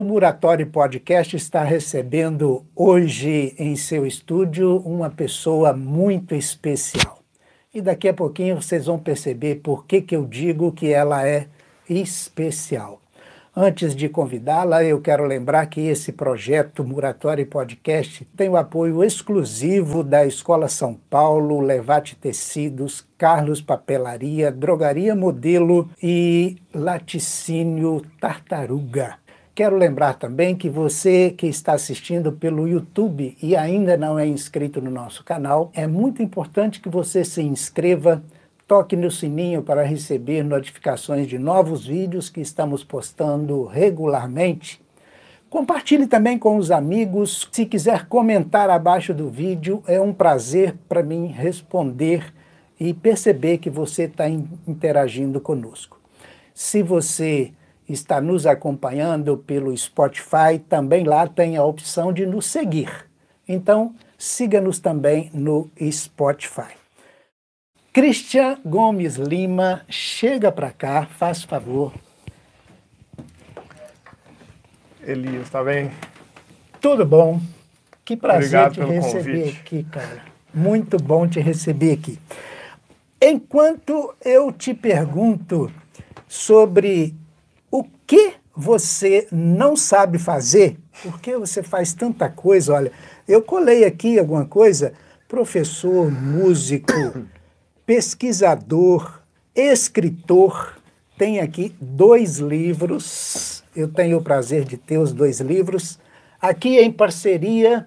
O Muratório Podcast está recebendo hoje em seu estúdio uma pessoa muito especial. E daqui a pouquinho vocês vão perceber por que, que eu digo que ela é especial. Antes de convidá-la, eu quero lembrar que esse projeto Muratório Podcast tem o apoio exclusivo da Escola São Paulo, Levate Tecidos, Carlos Papelaria, Drogaria Modelo e Laticínio Tartaruga. Quero lembrar também que você que está assistindo pelo YouTube e ainda não é inscrito no nosso canal, é muito importante que você se inscreva, toque no sininho para receber notificações de novos vídeos que estamos postando regularmente. Compartilhe também com os amigos. Se quiser comentar abaixo do vídeo, é um prazer para mim responder e perceber que você está interagindo conosco. Se você está nos acompanhando pelo Spotify, também lá tem a opção de nos seguir. Então, siga-nos também no Spotify. Cristian Gomes Lima, chega para cá, faz favor. Elias, está bem? Tudo bom? Que prazer Obrigado te receber convite. aqui, cara. Muito bom te receber aqui. Enquanto eu te pergunto sobre que você não sabe fazer, porque você faz tanta coisa, olha, eu colei aqui alguma coisa, professor, músico, pesquisador, escritor, tem aqui dois livros, eu tenho o prazer de ter os dois livros, aqui em parceria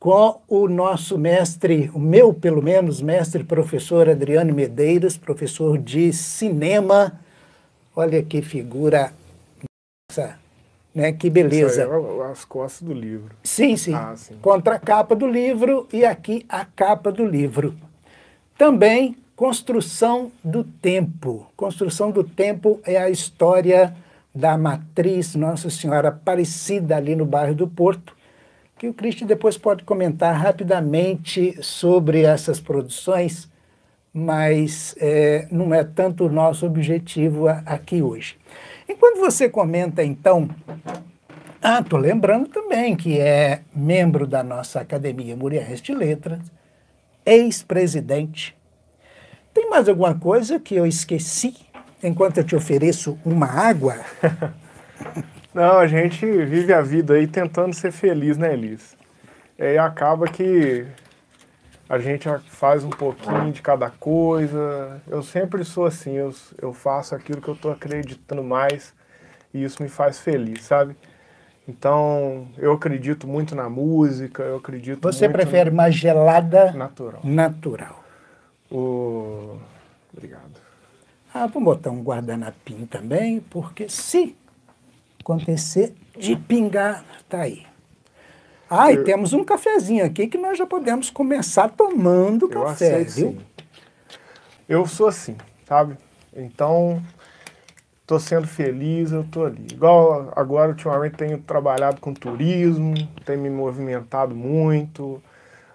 com o nosso mestre, o meu pelo menos, mestre professor Adriano Medeiros, professor de cinema. Olha que figura, nossa, né? Que beleza. Isso aí é as costas do livro. Sim, sim. Ah, sim. Contra a capa do livro e aqui a capa do livro. Também Construção do Tempo. Construção do Tempo é a história da matriz Nossa Senhora Aparecida ali no bairro do Porto, que o Cristi depois pode comentar rapidamente sobre essas produções, mas é, não é tanto o nosso objetivo aqui hoje. Enquanto você comenta, então, ah, estou lembrando também que é membro da nossa Academia Muriel de Letras, ex-presidente. Tem mais alguma coisa que eu esqueci enquanto eu te ofereço uma água? Não, a gente vive a vida aí tentando ser feliz, né, Elis? E aí acaba que a gente faz um pouquinho de cada coisa. Eu sempre sou assim, eu, eu faço aquilo que eu estou acreditando mais e isso me faz feliz, sabe? Então, eu acredito muito na música, eu acredito Você prefere mais gelada no natural. natural? O... Obrigado. Ah, vou botar um guardanapinho também, porque se acontecer de pingar, tá aí. Ah, e temos um cafezinho aqui que nós já podemos começar tomando Eu café, aceito viu? sim. Eu sou assim, sabe? Então, tô sendo feliz, eu tô ali. Igual agora, ultimamente, tenho trabalhado com turismo, tenho me movimentado muito.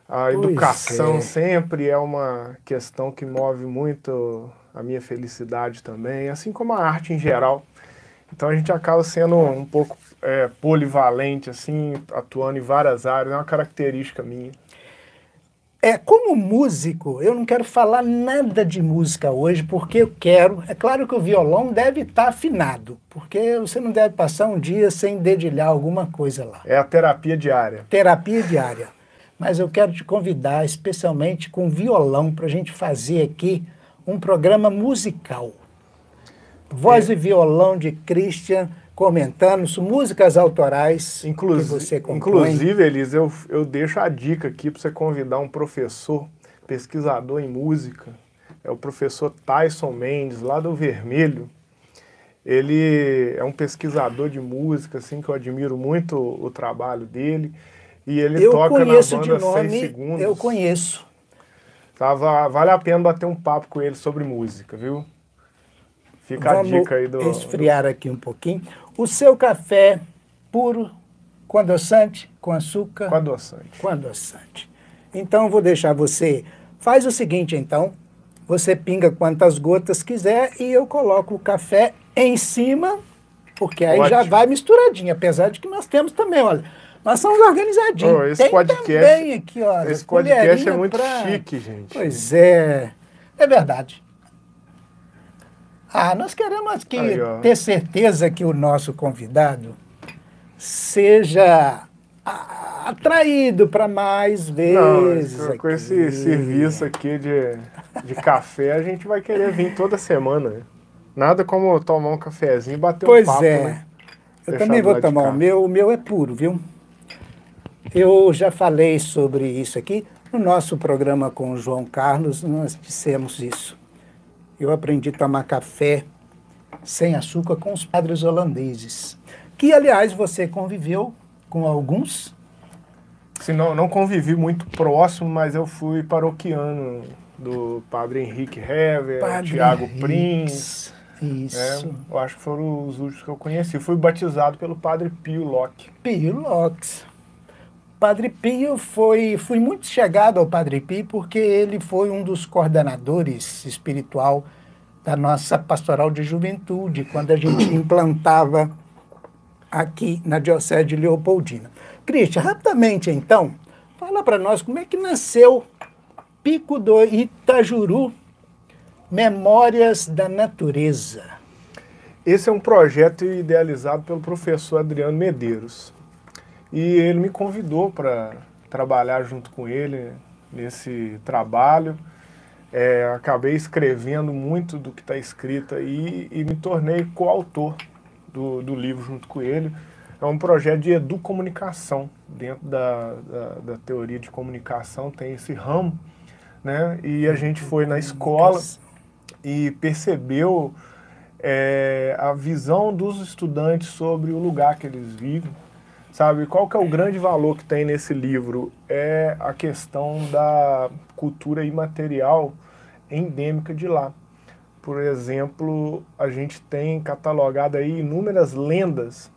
A Pois educação é. sempre é uma questão que move muito a minha felicidade também, assim como a arte em geral. Então a gente acaba sendo um pouco é, polivalente, assim, atuando em várias áreas, é uma característica minha. É, como músico, eu não quero falar nada de música hoje, porque eu quero. É claro que o violão deve estar afinado, porque você não deve passar um dia sem dedilhar alguma coisa lá. É a terapia diária. Terapia diária. Mas eu quero te convidar, especialmente com violão, para a gente fazer aqui um programa musical. Voz e violão de Christian comentando músicas autorais Inclusi- que você compõe. Inclusive, Elis, eu, eu deixo a dica aqui para você convidar um professor, pesquisador em música. É o professor Tyson Mendes, lá do Vermelho. Ele é um pesquisador de música, assim, que eu admiro muito o, o trabalho dele. E ele eu toca na banda nome, 6 segundos. eu conheço. Tava, vale a pena bater um papo com ele sobre música, viu? Fica Vamos a dica aí do. esfriar aqui um pouquinho. O seu café puro, com adoçante, com açúcar, com adoçante. com adoçante. Então, eu vou deixar você... Faz o seguinte, então. Você pinga quantas gotas quiser e eu coloco o café em cima porque aí Ótimo. já vai misturadinho, apesar de que nós temos também, olha, nós somos organizadinhos. Oh, esse Tem podcast, também aqui, ó. Esse podcast é muito pra... chique, gente. Pois é, é verdade. Ah, nós queremos que, ter certeza que o nosso convidado seja atraído para mais vezes. Não, com esse serviço aqui de, de café, a gente vai querer vir toda semana. Nada como tomar um cafezinho e bater pois um papo, é. né? Eu também vou tomar o meu. O meu é puro, viu? Eu já falei sobre isso aqui. No nosso programa com o João Carlos, nós dissemos isso. Eu aprendi a tomar café sem açúcar com os padres holandeses. Que, aliás, você conviveu com alguns? Sim, não, não convivi muito próximo, mas eu fui paroquiano do padre Henrique Hever, padre Tiago Prince. Isso. É, eu acho que foram os últimos que eu conheci. Fui batizado pelo padre Pio Locke. Pio Locke. Padre Pio foi, fui muito chegado ao Padre Pio porque ele foi um dos coordenadores espiritual da nossa pastoral de juventude, quando a gente implantava aqui na Diocese de Leopoldina. Cristian, rapidamente então, fala para nós como é que nasceu Pico do Itajuru, Memórias da Natureza. Esse é um projeto idealizado pelo professor Adriano Medeiros. E ele me convidou para trabalhar junto com ele nesse trabalho. É, acabei escrevendo muito do que está escrito aí e me tornei coautor do, do livro junto com ele. É um projeto de educomunicação. Dentro da, da, da teoria de comunicação tem esse ramo, né? E a gente foi na escola e percebeu é, a visão dos estudantes sobre o lugar que eles vivem Sabe, qual que é o grande valor que tem nesse livro? É a questão da cultura imaterial endêmica de lá. Por exemplo, a gente tem catalogado aí inúmeras lendas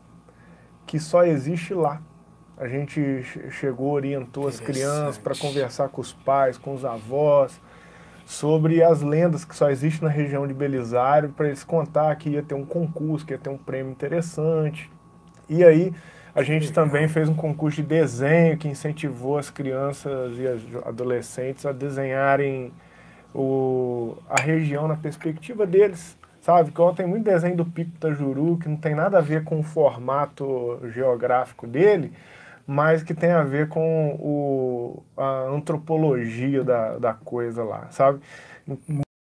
que só existe lá. A gente chegou, orientou as crianças para conversar com os pais, com os avós, sobre as lendas que só existem na região de Belisário, para eles contar que ia ter um concurso, que ia ter um prêmio interessante. E aí a gente também fez um concurso de desenho que incentivou as crianças e as adolescentes a desenharem o, a região na perspectiva deles, sabe? Que tem muito desenho do Pico da Juru que não tem nada a ver com o formato geográfico dele, mas que tem a ver com o, a antropologia da, da coisa lá, sabe?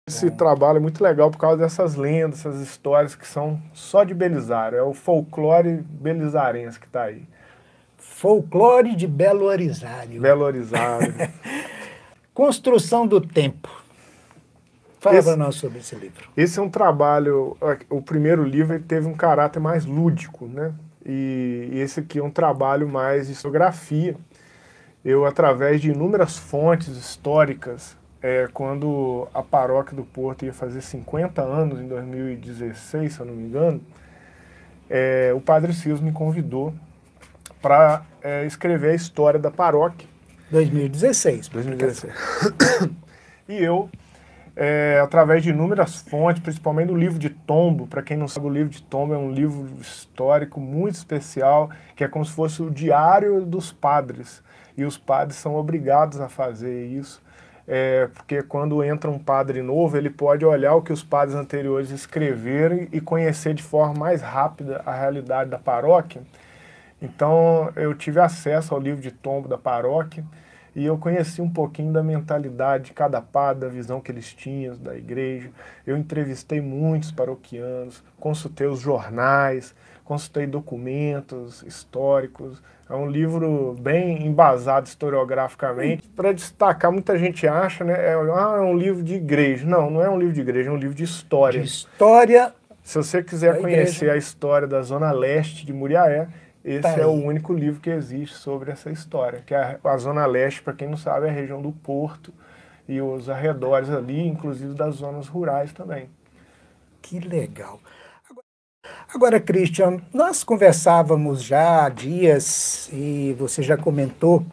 Esse trabalho é muito legal por causa dessas lendas, essas histórias que são só de Belisário. É o folclore belisarense que está aí. Folclore de Belo Orizário. Belo Orizário. Construção do Tempo. Fala para nós sobre esse livro. Esse é um trabalho. O primeiro livro teve um caráter mais lúdico, né? E, e esse aqui é um trabalho mais de historiografia. Eu, através de inúmeras fontes históricas, é, quando a paróquia do Porto ia fazer 50 anos, em 2016, se eu não me engano, é, o Padre Silas me convidou para é, escrever a história da paróquia. 2016. 2016. e eu, é, através de inúmeras fontes, principalmente do livro de Tombo, para quem não sabe, o livro de Tombo é um livro histórico muito especial, que é como se fosse o diário dos padres. E os padres são obrigados a fazer isso é, porque quando entra um padre novo, ele pode olhar o que os padres anteriores escreveram e conhecer de forma mais rápida a realidade da paróquia. Então, eu tive acesso ao livro de tombo da paróquia e eu conheci um pouquinho da mentalidade de cada padre, da visão que eles tinham da igreja. Eu entrevistei muitos paroquianos, consultei os jornais, consultei documentos históricos, é um livro bem embasado historiograficamente. Para destacar, muita gente acha, né? É, ah, é um livro de igreja. Não, não é um livro de igreja, é um livro de história. De história. Se você quiser conhecer a história da Zona Leste de Muriaé, esse tá é o único livro que existe sobre essa história. Que é a, a Zona Leste, para quem não sabe, é a região do Porto e os arredores ali, inclusive das zonas rurais também. Que legal. Agora, Christian, nós conversávamos já há dias e você já comentou,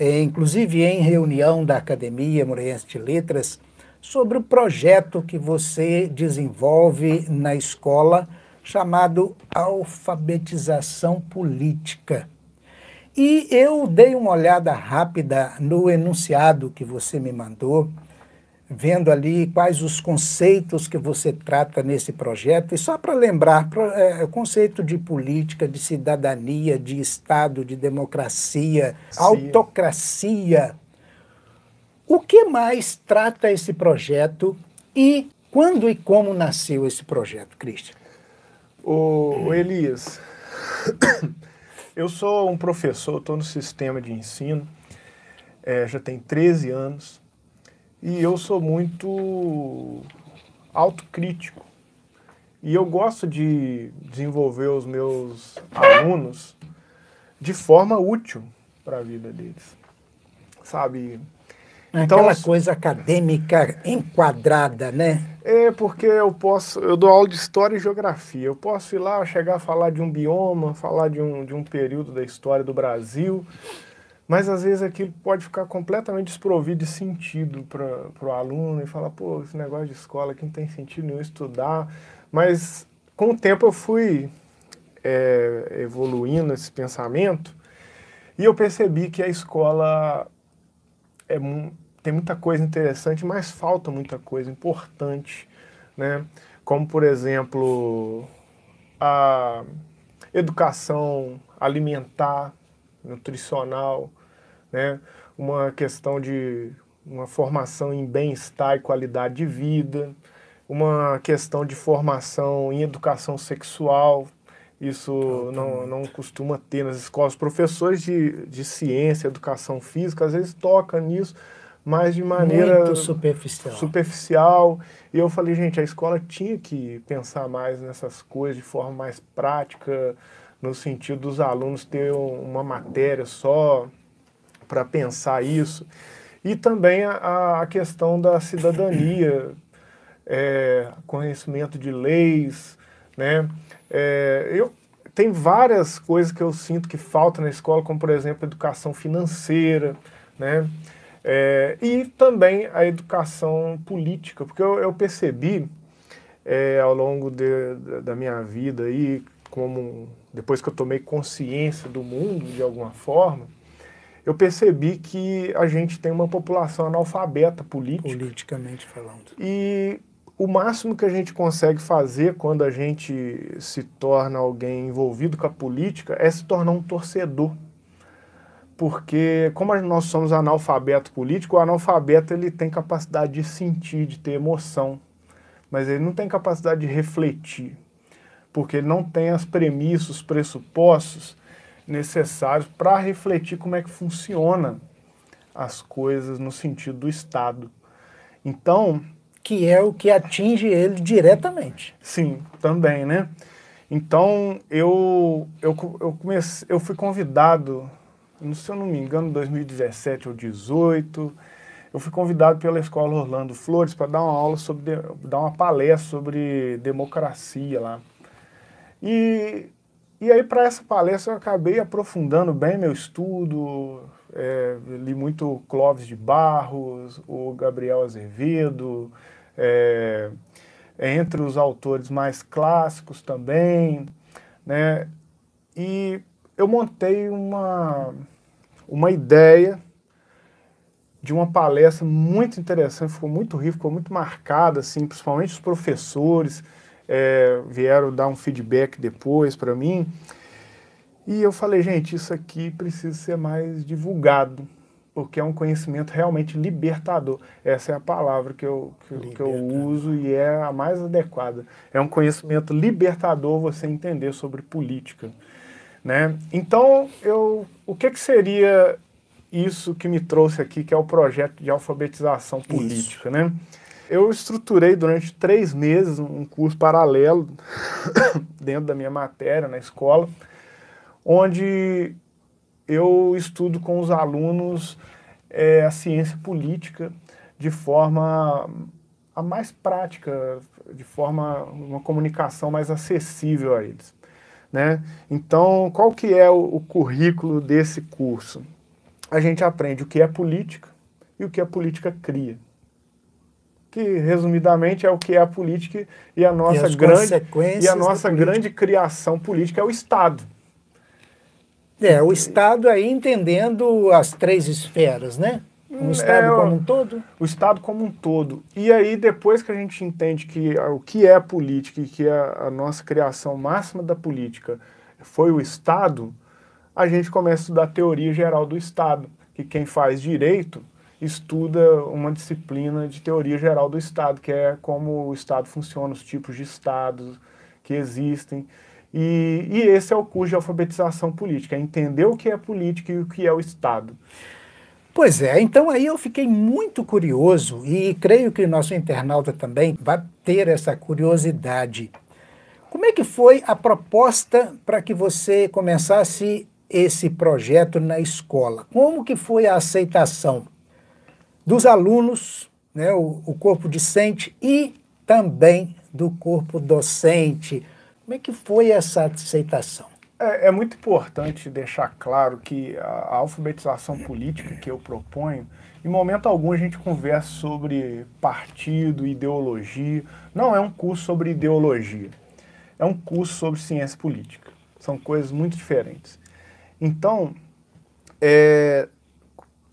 é, inclusive em reunião da Academia Moreirense de Letras, sobre o projeto que você desenvolve na escola chamado Alfabetização Política. E eu dei uma olhada rápida no enunciado que você me mandou, vendo ali quais os conceitos que você trata nesse projeto. E só para lembrar, é, conceito de política, de cidadania, de Estado, de democracia, Sim. autocracia. O que mais trata esse projeto e quando e como nasceu esse projeto, Cristian? O, Elias, eu sou um professor, estou no sistema de ensino, é, já tem 13 anos, e eu sou muito autocrítico. E eu gosto de desenvolver os meus alunos de forma útil para a vida deles. Sabe? Então, Aquela coisa acadêmica enquadrada, né? É, porque eu posso, eu dou aula de história e geografia. Eu posso ir lá, chegar a falar de um bioma, falar de um, de um período da história do Brasil, mas às vezes aquilo pode ficar completamente desprovido de sentido para o aluno e falar, pô, esse negócio de escola aqui não tem sentido nenhum estudar. Mas com o tempo eu fui é, evoluindo esse pensamento e eu percebi que a escola é, tem muita coisa interessante, mas falta muita coisa importante, né? Como, por exemplo, a educação alimentar, nutricional, né? Uma questão de uma formação em bem-estar e qualidade de vida, uma questão de formação em educação sexual, isso não, não costuma ter nas escolas. Professores de, de ciência, educação física, às vezes tocam nisso, mas de maneira Muito superficial. superficial. E eu falei, gente, a escola tinha que pensar mais nessas coisas de forma mais prática, no sentido dos alunos ter uma matéria só para pensar isso. E também a, a questão da cidadania, é, conhecimento de leis, né? É, eu, tem várias coisas que eu sinto que falta na escola, como por exemplo educação financeira, né? É, e também a educação política, porque eu, eu percebi é, ao longo de, da minha vida aí, como depois que eu tomei consciência do mundo de alguma forma, eu percebi que a gente tem uma população analfabeta política. Politicamente falando. E o máximo que a gente consegue fazer quando a gente se torna alguém envolvido com a política é se tornar um torcedor porque como nós somos analfabeto político, o analfabeto ele tem capacidade de sentir, de ter emoção, mas ele não tem capacidade de refletir, porque ele não tem as premissas, os pressupostos necessários para refletir como é que funciona as coisas no sentido do Estado. Então, que é o que atinge ele diretamente. Sim, também, né? Então, eu, eu, eu, comecei, eu fui convidado se eu não me engano, 2017 ou 2018, eu fui convidado pela Escola Orlando Flores para dar uma aula sobre, dar uma palestra sobre democracia lá. E, e aí para essa palestra eu acabei aprofundando bem meu estudo, é, li muito Clóvis de Barros, o Gabriel Azevedo, é, entre os autores mais clássicos também, né? E eu montei uma, uma ideia de uma palestra muito interessante, ficou muito rico, ficou muito marcada, assim, principalmente os professores é, vieram dar um feedback depois para mim. E eu falei, gente, isso aqui precisa ser mais divulgado, porque é um conhecimento realmente libertador. Essa é a palavra que eu, que, que eu uso e é a mais adequada. É um conhecimento libertador você entender sobre política. Né? Então, eu, o que, que seria isso que me trouxe aqui, que é o projeto de alfabetização política? Né? Eu estruturei durante três meses um curso paralelo dentro da minha matéria na escola, onde eu estudo com os alunos é, a ciência política de forma a mais prática, de forma uma comunicação mais acessível a eles. Né? Então, qual que é o, o currículo desse curso? A gente aprende o que é política e o que a política cria. Que resumidamente é o que é a política e a nossa e grande e a nossa grande criação política é o Estado. É, o Estado aí entendendo as três esferas, né? O hum, Estado é, como um todo? O Estado como um todo. E aí, depois que a gente entende que o que é a política e que é a nossa criação máxima da política foi o Estado, a gente começa a estudar a teoria geral do Estado, que quem faz direito estuda uma disciplina de teoria geral do Estado, que é como o Estado funciona, os tipos de Estados que existem. E, e esse é o curso de alfabetização política, é entender o que é política e o que é o Estado. Pois é, então aí eu fiquei muito curioso e creio que o nosso internauta também vai ter essa curiosidade. Como é que foi a proposta para que você começasse esse projeto na escola? Como que foi a aceitação dos alunos, né, o, o corpo discente e também do corpo docente? Como é que foi essa aceitação? É, é, muito importante deixar claro que a, alfabetização política que eu proponho, em momento algum a gente conversa sobre partido, ideologia. Não é um curso sobre ideologia. É um curso sobre ciência política. São coisas muito diferentes. Então, é,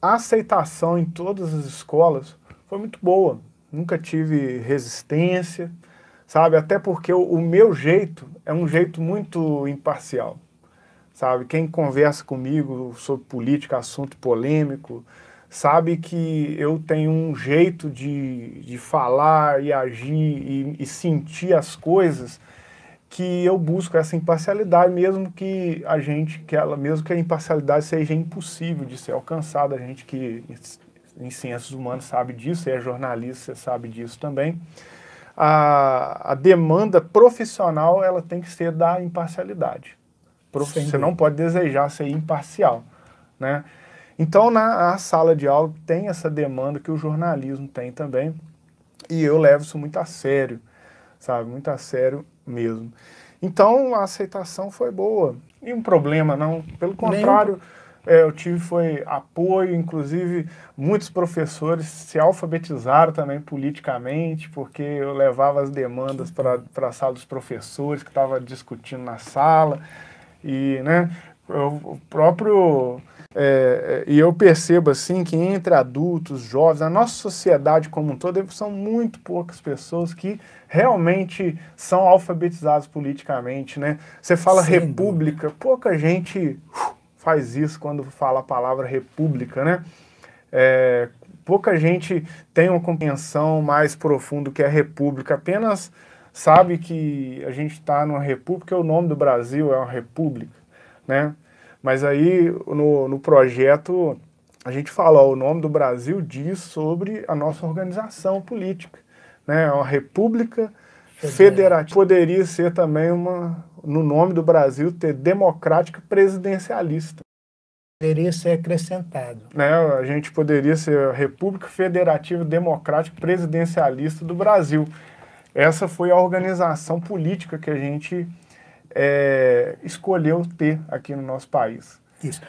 a aceitação em todas as escolas foi muito boa. Nunca tive resistência, sabe? Até porque o, o meu jeito é um jeito muito imparcial, sabe? Quem conversa comigo sobre política, assunto polêmico, sabe que eu tenho um jeito de, de falar e agir e, e sentir as coisas que eu busco essa imparcialidade, mesmo que a gente, que ela, mesmo que a imparcialidade seja impossível de ser alcançada, a gente que em ciências humanas sabe disso, é jornalista, você sabe disso também a, a demanda profissional ela tem que ser da imparcialidade. Você não pode desejar ser imparcial, né? Então, na sala de aula tem essa demanda que o jornalismo tem também, e eu levo isso muito a sério, sabe? Muito a sério mesmo. Então, a aceitação foi boa. E um problema, não. Pelo contrário, é, eu tive foi apoio, inclusive muitos professores se alfabetizaram também politicamente, porque eu levava as demandas para a sala dos professores que estava discutindo na sala, e né, o próprio... É, é, e eu percebo assim que entre adultos, jovens, a nossa sociedade como um todo, são muito poucas pessoas que realmente são alfabetizadas politicamente, né? Você fala Sim. república, pouca gente uh, faz isso quando fala a palavra república, né? É, pouca gente tem uma compreensão mais profunda do que é república, apenas sabe que a gente está numa república, o nome do Brasil é uma república, né? Mas aí no, no projeto a gente fala, ó, o nome do Brasil diz sobre a nossa organização política, né? É uma república federativa. Poderia ser também uma, no nome do Brasil, ter democrática presidencialista. Poderia ser acrescentado. Né, a gente poderia ser a República Federativa Democrática Presidencialista do Brasil. Essa foi a organização política que a gente é, escolheu ter aqui no nosso país. Isso.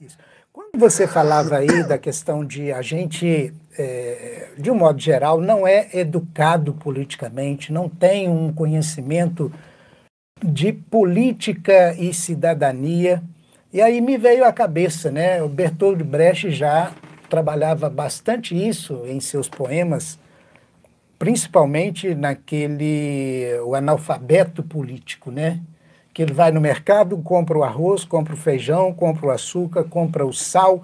Isso. Quando você falava aí da questão de a gente, é, de um modo geral, não é educado politicamente, não tem um conhecimento de política e cidadania. E aí me veio à cabeça, né? O Bertold Brecht já trabalhava bastante isso em seus poemas, principalmente naquele o analfabeto político, né? Que ele vai no mercado, compra o arroz, compra o feijão, compra o açúcar, compra o sal,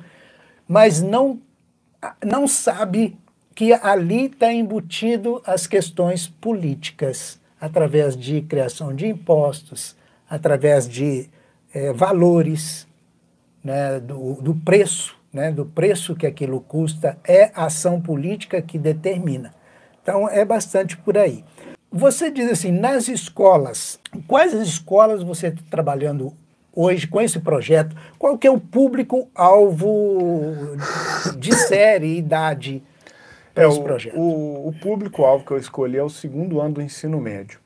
mas não não sabe que ali está embutido as questões políticas através de criação de impostos, através de é, valores, né, do, do preço, né, do preço que aquilo custa, é a ação política que determina. Então, é bastante por aí. Você diz assim, nas escolas, quais as escolas você está trabalhando hoje com esse projeto? Qual que é o público-alvo de série e idade é, o, projeto? O, o público-alvo que eu escolhi é o segundo ano do ensino médio.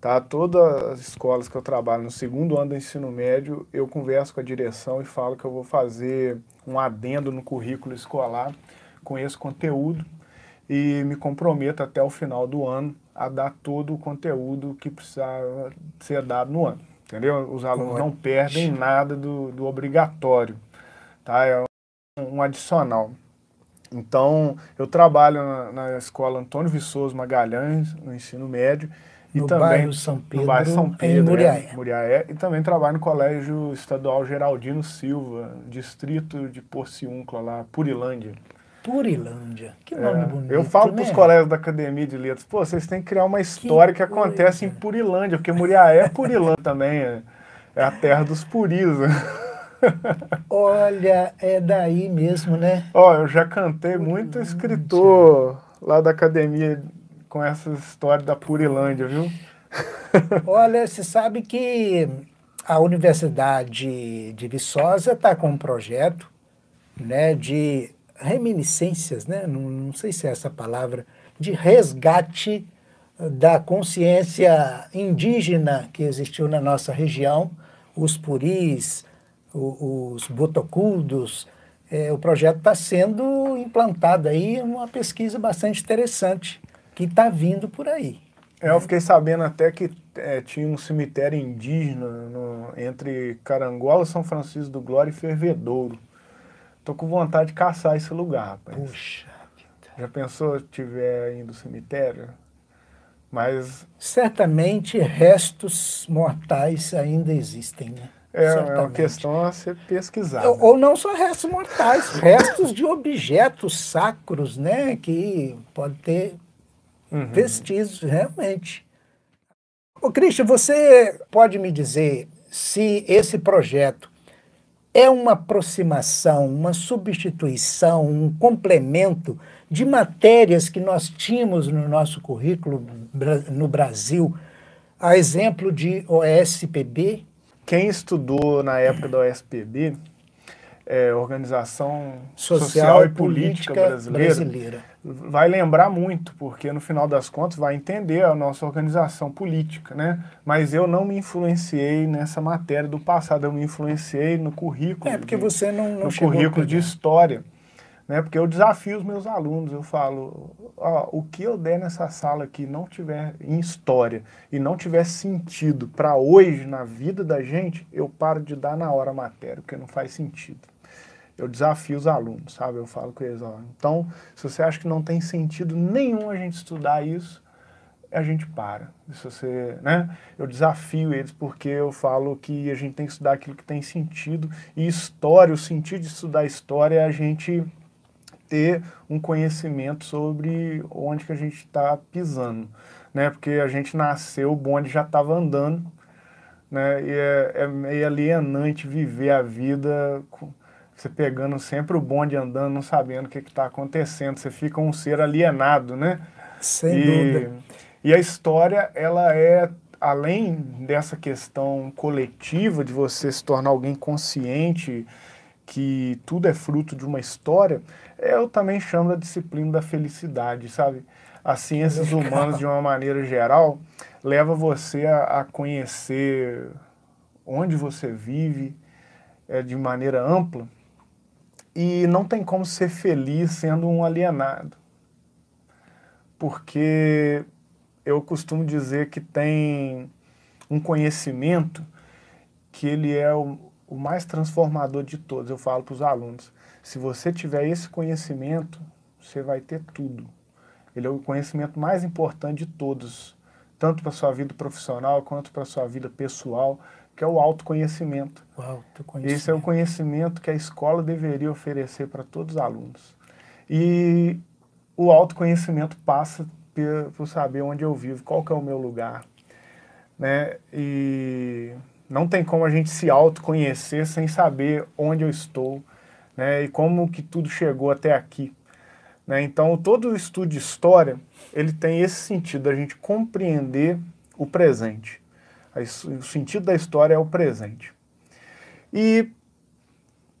Tá? Todas as escolas que eu trabalho no segundo ano do ensino médio, eu converso com a direção e falo que eu vou fazer um adendo no currículo escolar com esse conteúdo. E me comprometo até o final do ano a dar todo o conteúdo que precisava ser dado no ano. Entendeu? Os alunos não perdem nada do, do obrigatório. Tá? É um, um adicional. Então, eu trabalho na, na, escola Antônio Viçoso Magalhães, no ensino médio. E no também, bairro São Pedro, no bairro São Pedro, em Muriaé. É, Muriaé. E também trabalho no Colégio Estadual Geraldino Silva, distrito de Porciúncula, lá, Purilândia. Purilândia. Que nome é, bonito. Eu falo né? para os colegas da Academia de Letras, pô, vocês têm que criar uma história que, que acontece em Purilândia, porque Muriaé é Purilândia também, é, é, a terra dos puris. Olha, é daí mesmo, né? Ó, eu já cantei muito escritor lá da Academia com essa história da Purilândia, viu? Olha, você sabe que a Universidade de Viçosa está com um projeto né, de reminiscências, né? Não, não, sei se é essa palavra, de resgate da consciência indígena que existiu na nossa região, os puris, os botocudos. É, o projeto está sendo implantado aí, uma pesquisa bastante interessante que está vindo por aí. É, eu fiquei sabendo até que é, tinha um cemitério indígena no, entre Carangola, São Francisco do Glória e Fervedouro. Tô com vontade de caçar esse lugar, rapaz. Puxa Já pensou se tiver indo no cemitério? Mas. Certamente restos mortais ainda existem, né? É, é uma questão a ser pesquisada. Ou, ou, não só restos mortais, restos de objetos sacros, né? Que pode ter uhum. vestígios realmente. Ô, Cristian, você pode me dizer se esse projeto é uma aproximação, uma substituição, um complemento de matérias que nós tínhamos no nosso currículo no Brasil, a exemplo de OSPB? Quem estudou na época da OSPB, é, Organização Social, Social e Política, Política brasileira, brasileira, vai lembrar muito, porque no final das contas vai entender a nossa organização política, né? Mas eu não me influenciei nessa matéria do passado, eu me influenciei no currículo. É, porque de, você não, não no currículo de história. Né? Porque eu desafio os meus alunos, eu falo, ó, o que eu der nessa sala aqui não tiver em história e não tiver sentido para hoje na vida da gente, eu paro de dar na hora a matéria, porque não faz sentido eu desafio os alunos, sabe? Eu falo com eles, ó, então, se você acha que não tem sentido nenhum a gente estudar isso, a gente para. Se você, né? Eu desafio eles porque eu falo que a gente tem que estudar aquilo que tem sentido e história, o sentido de estudar história é a gente ter um conhecimento sobre onde que a gente está pisando, né? Porque a gente nasceu, o bonde já estava andando, né? E é, é meio alienante viver a vida com, você pegando sempre o bonde andando, não sabendo o que está acontecendo. Você fica um ser alienado, né? Sem e, dúvida. E a história, ela é, além dessa questão coletiva de você se tornar alguém consciente que tudo é fruto de uma história, eu também chamo da disciplina da felicidade, sabe? As ciências humanas, de uma maneira geral, leva você a, a conhecer onde você vive é, de maneira ampla e não tem como ser feliz sendo um alienado. Porque eu costumo dizer que tem um conhecimento que ele é o, o mais transformador de todos. Eu falo para os alunos, se você tiver esse conhecimento, você vai ter tudo. Ele é o conhecimento mais importante de todos, tanto para a sua vida profissional quanto para a sua vida pessoal, que é o autoconhecimento. O autoconhecimento. Esse é o conhecimento que a escola deveria oferecer para todos os alunos. E o autoconhecimento passa por saber onde eu vivo, qual que é o meu lugar. Né? E não tem como a gente se autoconhecer sem saber onde eu estou né? e como que tudo chegou até aqui. Né? Então, todo o estudo de história, ele tem esse sentido, a gente compreender o presente. O sentido da história é o presente. E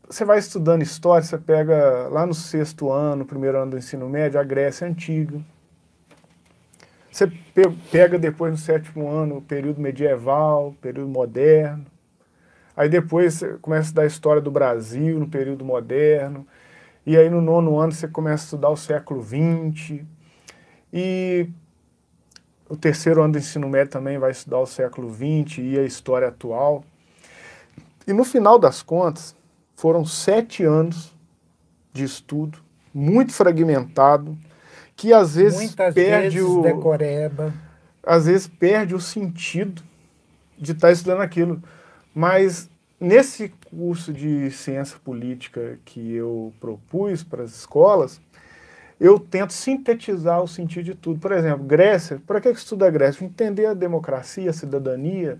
você vai estudando história, você pega lá no sexto ano, primeiro ano do ensino médio, a Grécia Antiga. Você pega depois no sétimo ano o período medieval, período moderno. Aí depois você começa a estudar a história do Brasil no período moderno. E aí no nono ano você começa a estudar o século XX. E o terceiro ano do ensino médio também vai estudar o século XX e a história atual. E no final das contas, foram sete anos de estudo, muito fragmentado, que às vezes Muitas perde vezes o decoreba. às vezes perde o sentido de estar estudando aquilo. Mas nesse curso de ciência política que eu propus para as escolas, eu tento sintetizar o sentido de tudo. Por exemplo, Grécia, para que eu estudo a Grécia? Entender a democracia, a cidadania.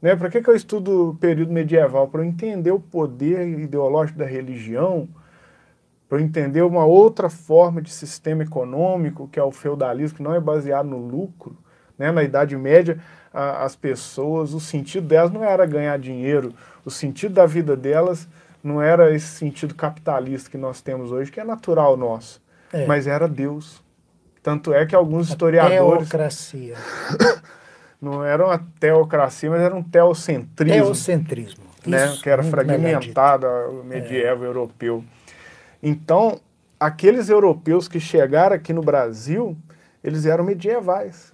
Né? Para que, que eu estudo o período medieval? Para entender o poder ideológico da religião, para entender uma outra forma de sistema econômico, que é o feudalismo, que não é baseado no lucro. Né? Na Idade Média, a, as pessoas, o sentido delas não era ganhar dinheiro, o sentido da vida delas não era esse sentido capitalista que nós temos hoje, que é natural nosso, É. mas era Deus. Tanto é que alguns historiadores Teocracia. não eram uma teocracia, mas era um teocentrismo, Teocentrismo. né? Isso, que era dito. fragmentado, o medievo europeu. Então, aqueles europeus que chegaram aqui no Brasil, eles eram medievais,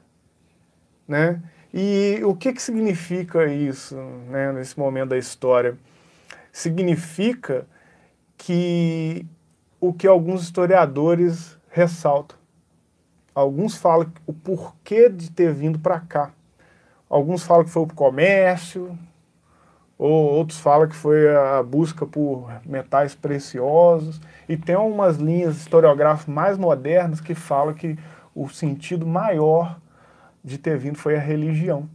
né? E o que, que significa isso, né, nesse momento da história? Significa que o que alguns historiadores ressaltam. Alguns falam o porquê de ter vindo para cá. Alguns falam que foi o comércio, ou outros falam que foi a busca por metais preciosos. E tem umas linhas historiográficas mais modernas que falam que o sentido maior de ter vindo foi a religião.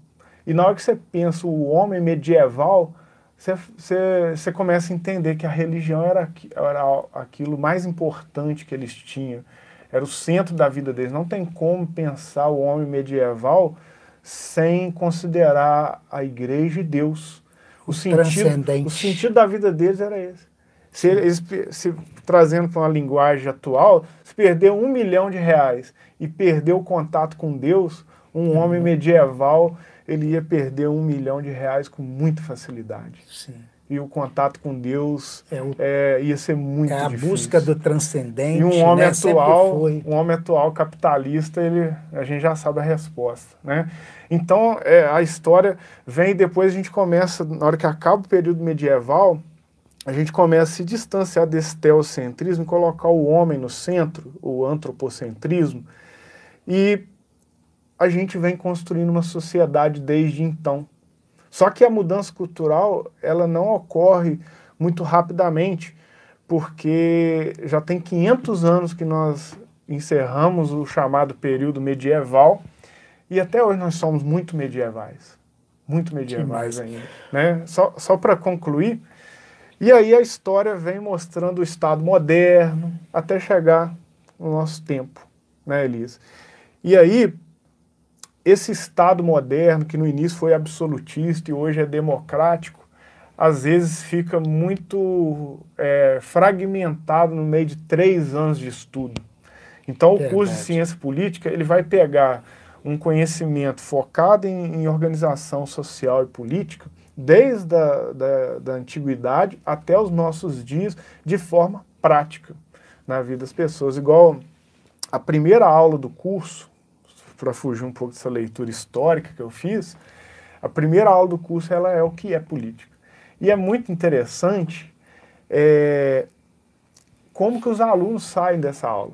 E na hora que você pensa o homem medieval, você, começa a entender que a religião era, era aquilo mais importante que eles tinham. Era o centro da vida deles. Não tem como pensar o homem medieval sem considerar a igreja e Deus. O sentido, o sentido da vida deles era esse. Se eles, se, trazendo para uma linguagem atual, se perder um milhão de reais e perder o contato com Deus, um Uhum. homem medieval ele ia perder um milhão de reais com muita facilidade. Sim. E o contato com Deus É, o- é, ia ser muito é a difícil. busca do transcendente. E um homem né? Atual, um homem atual capitalista, ele, a gente já sabe a resposta, né? Então, é, a história vem e depois a gente começa, na hora que acaba o período medieval, a gente começa a se distanciar desse teocentrismo e colocar o homem no centro, o antropocentrismo, e a gente vem construindo uma sociedade desde então. Só que a mudança cultural, ela não ocorre muito rapidamente, porque já tem 500 anos que nós encerramos o chamado período medieval e até hoje nós somos muito medievais. Muito medievais ainda. Né? Só, só para concluir, e aí a história vem mostrando o Estado moderno até chegar no nosso tempo, né, Elisa? E aí, esse Estado moderno, que no início foi absolutista e hoje é democrático, às vezes fica muito é, fragmentado no meio de três anos de estudo. Então, o curso de ciência política ele vai pegar um conhecimento focado em, em organização social e política, desde a da, da antiguidade até os nossos dias, de forma prática na vida das pessoas. Igual a primeira aula do curso, para fugir um pouco dessa leitura histórica que eu fiz, a primeira aula do curso ela é o que é política. E é muito interessante é, como que os alunos saem dessa aula.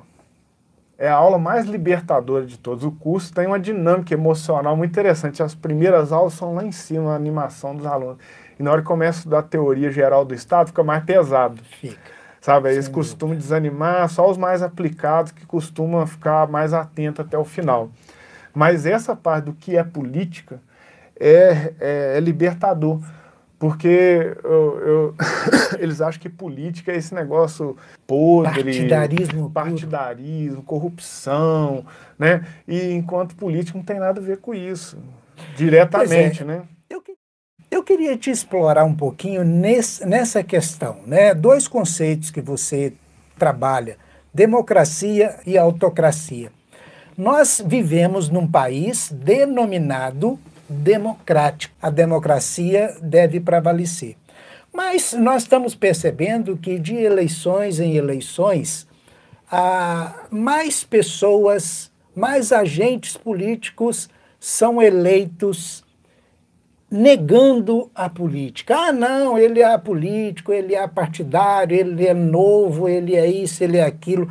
É a aula mais libertadora de todos. O curso tem uma dinâmica emocional muito interessante. As primeiras aulas são lá em cima, a animação dos alunos. E na hora que começa a estudar a teoria geral do Estado, fica mais pesado. Fica. Sabe, eles Sem costumam desanimar, só os mais aplicados que costumam ficar mais atentos até o final. Mas essa parte do que é política é, é, é libertador, porque eu- eu- eles acham que política é esse negócio podre, Partidarismo partidarismo, corrupção, né? E enquanto político não tem nada a ver com isso, diretamente, né? Eu, eu queria te explorar um pouquinho nesse- nessa questão, né? Dois conceitos que você trabalha: democracia e autocracia. Nós vivemos num país denominado democrático. A democracia deve prevalecer. Mas nós estamos percebendo que de eleições em eleições, há mais pessoas mas agentes políticos são eleitos negando a política. Ah, não, ele é político, ele é partidário, ele é novo, ele é isso, ele é aquilo.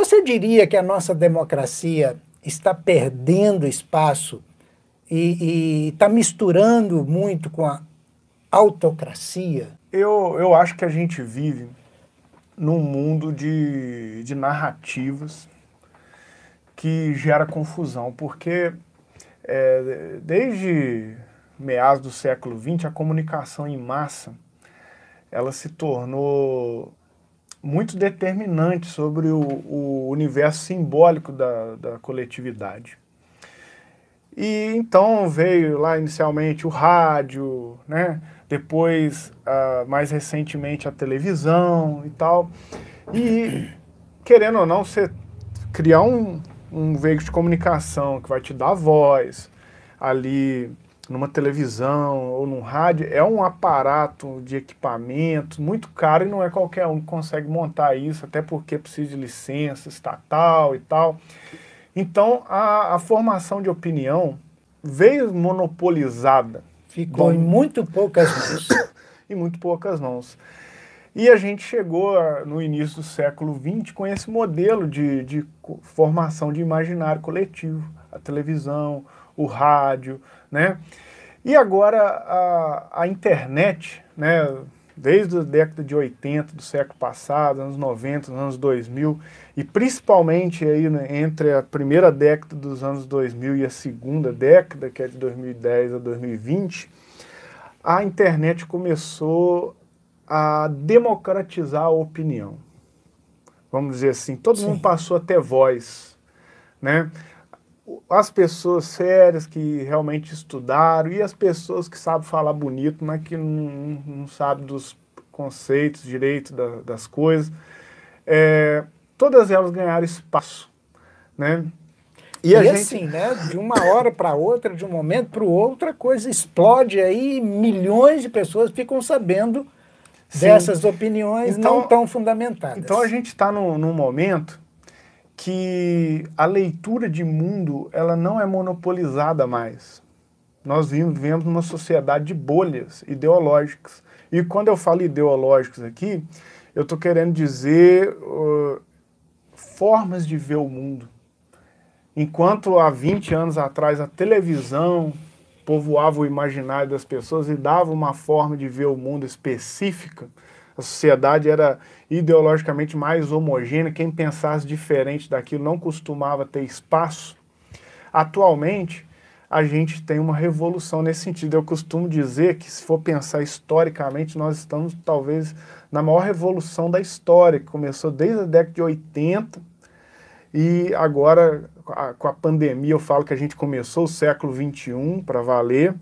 Você diria que a nossa democracia está perdendo espaço e está misturando muito com a autocracia? Eu, eu acho que a gente vive num mundo de, de narrativas que gera confusão, porque é, desde meados do século XX, a comunicação em massa ela se tornou muito determinante sobre o, o universo simbólico da, da coletividade. E então veio lá inicialmente o rádio, né? depois, uh, mais recentemente, a televisão e tal. E, querendo ou não, você criar um, um veículo de comunicação que vai te dar voz ali numa televisão ou num rádio, é um aparato de equipamento muito caro e não é qualquer um que consegue montar isso, até porque precisa de licença estatal e tal. Então, a, a formação de opinião veio monopolizada Ficou Bom, em muito poucas mãos. em muito poucas mãos. E a gente chegou no início do século XX com esse modelo de, de formação de imaginário coletivo, a televisão, o rádio, né? E agora a, a internet, né? Desde a década de 80 do século passado, anos 90, anos 2000, e principalmente aí né, entre a primeira década dos anos 2000 e a segunda década, que é de 2010 a 2020, a internet começou a democratizar a opinião. Vamos dizer assim, todo Sim. mundo passou a ter voz, né? As pessoas sérias que realmente estudaram e as pessoas que sabem falar bonito, mas que não, não sabem dos conceitos, direitos da, das coisas. É, todas elas ganharam espaço, né? E, e a assim, gente... né? De uma hora para outra, de um momento para o outro, a coisa explode aí, milhões de pessoas ficam sabendo Sim. dessas opiniões então, não tão fundamentadas. Então a gente está num, num momento que a leitura de mundo ela não é monopolizada mais. Nós vivemos numa sociedade de bolhas ideológicas. E quando eu falo ideológicos aqui, eu estou querendo dizer uh, formas de ver o mundo. Enquanto há 20 anos atrás a televisão povoava o imaginário das pessoas e dava uma forma de ver o mundo específica, a sociedade era ideologicamente mais homogênea, quem pensasse diferente daquilo não costumava ter espaço. Atualmente, a gente tem uma revolução nesse sentido. Eu costumo dizer que, se for pensar historicamente, nós estamos talvez na maior revolução da história, que começou desde a década de 80 e agora, com a pandemia, eu falo que a gente começou o século XXI para valer,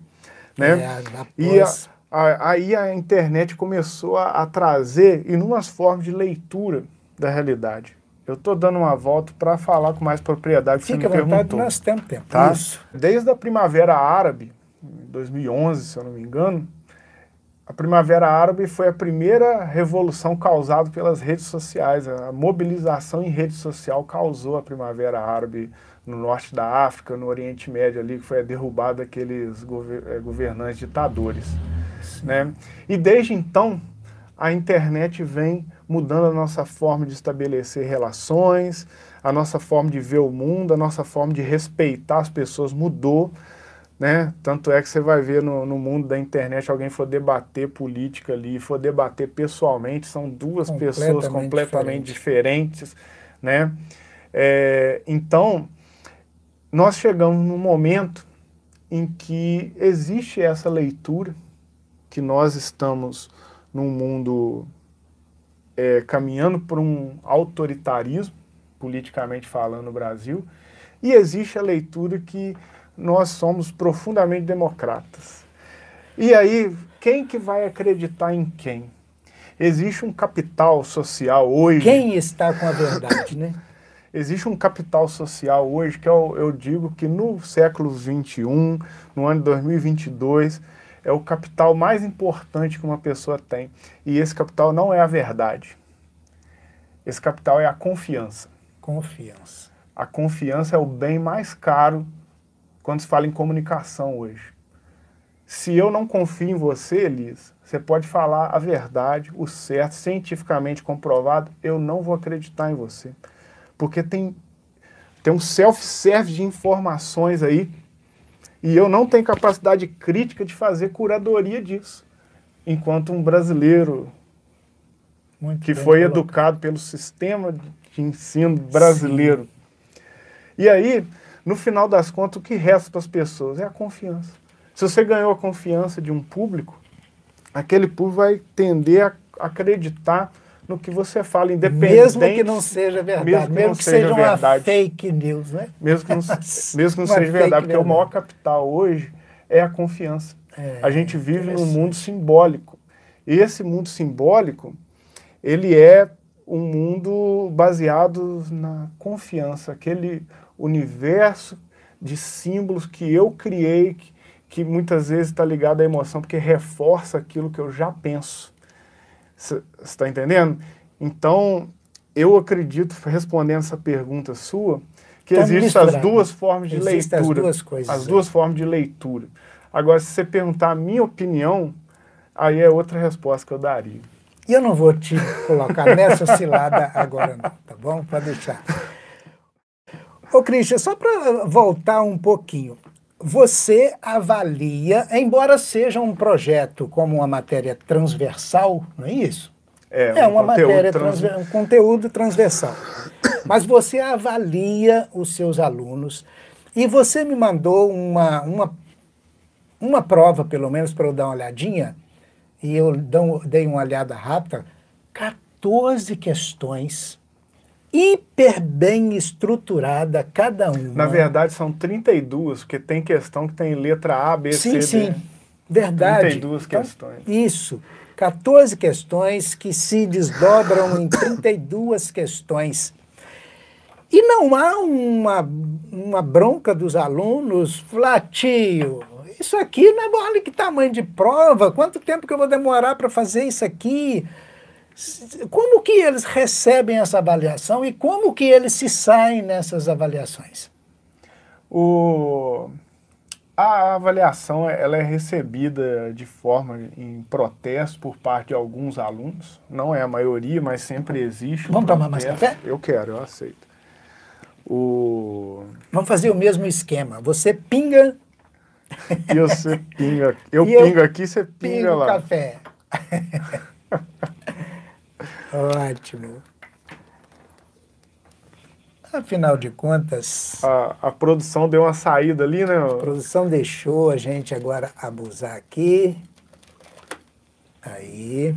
né? É, e a, a, aí a internet começou a, a trazer inúmeras formas de leitura da realidade. Eu estou dando uma volta para falar com mais propriedade. Fique à vontade, nós temos tempo. Tá? Isso. Desde a Primavera Árabe, 2011, se eu não me engano, a Primavera Árabe foi a primeira revolução causada pelas redes sociais. A mobilização em rede social causou a Primavera Árabe no norte da África, no Oriente Médio ali, que foi a derrubada daqueles eh, governantes ditadores. Né? E desde então, a internet vem mudando a nossa forma de estabelecer relações, a nossa forma de ver o mundo, a nossa forma de respeitar as pessoas mudou né? Tanto é que você vai ver no, no mundo da internet alguém for debater política ali, for debater pessoalmente, são duas pessoas completamente diferente. diferentes, né? É, então, nós chegamos num momento em que existe essa leitura, que nós estamos num mundo é, caminhando por um autoritarismo, politicamente falando no Brasil, e existe a leitura que nós somos profundamente democratas. E aí, quem que vai acreditar em quem? Existe um capital social hoje... Quem está com a verdade, né? Existe um capital social hoje que eu, eu digo que no século XXI, no ano de 2022, é o capital mais importante que uma pessoa tem. E esse capital não é a verdade. Esse capital é a confiança. Confiança A confiança é o bem mais caro quando se fala em comunicação hoje. Se eu não confio em você, Elisa, você pode falar a verdade, o certo, cientificamente comprovado, eu não vou acreditar em você. Porque tem, tem um self-service de informações aí e eu não tenho capacidade crítica de fazer curadoria disso. Enquanto um brasileiro Muito que foi colocado. educado pelo sistema de ensino brasileiro. Sim. E aí, no final das contas, o que resta para as pessoas é a confiança. Se você ganhou a confiança de um público, aquele público vai tender a acreditar no que você fala, independente... Mesmo que não seja verdade, mesmo que, mesmo que seja, seja verdade, uma fake news, né? Mesmo que não, mesmo que não seja verdade, porque verdade. o maior capital hoje é a confiança. É, a gente vive num mundo simbólico. E esse mundo simbólico, ele é um mundo baseado na confiança, aquele universo de símbolos que eu criei, que, que muitas vezes está ligado à emoção, porque reforça aquilo que eu já penso. Você está entendendo? Então, eu acredito, respondendo essa pergunta sua, que tá existem as duas formas de Existem leitura. As duas coisas. As duas formas de leitura. Agora, se você perguntar a minha opinião, aí é outra resposta que eu daria. E eu não vou te colocar nessa cilada agora não, tá bom? Pode deixar. Ô, Christian, só para voltar um pouquinho você avalia, embora seja um projeto como uma matéria transversal, não é isso? É, é um uma matéria, trans... um conteúdo transversal. Mas você avalia os seus alunos e você me mandou uma, uma, uma prova, pelo menos, para eu dar uma olhadinha, e eu dei uma olhada rápida, 14 questões hiper bem estruturada cada uma. Na verdade, são 32, porque tem questão que tem letra A, B, sim, C, Sim, sim. Verdade. 32 então, questões. Isso. 14 questões que se desdobram em 32 questões. E não há uma, uma bronca dos alunos, Flatio, isso aqui não é bola que tamanho de prova, quanto tempo que eu vou demorar para fazer isso aqui? Como que eles recebem essa avaliação e como que eles se saem nessas avaliações? O... A avaliação ela é recebida de forma em protesto por parte de alguns alunos. Não é a maioria, mas sempre existe. Vamos tomar mais café? Eu quero, eu aceito. O... Vamos fazer o mesmo esquema. Você pinga. E você pinga. Eu pingo eu aqui, você pinga lá. café. Ótimo. Afinal de contas. A, a produção deu uma saída ali, né? A produção deixou a gente agora abusar aqui. Aí.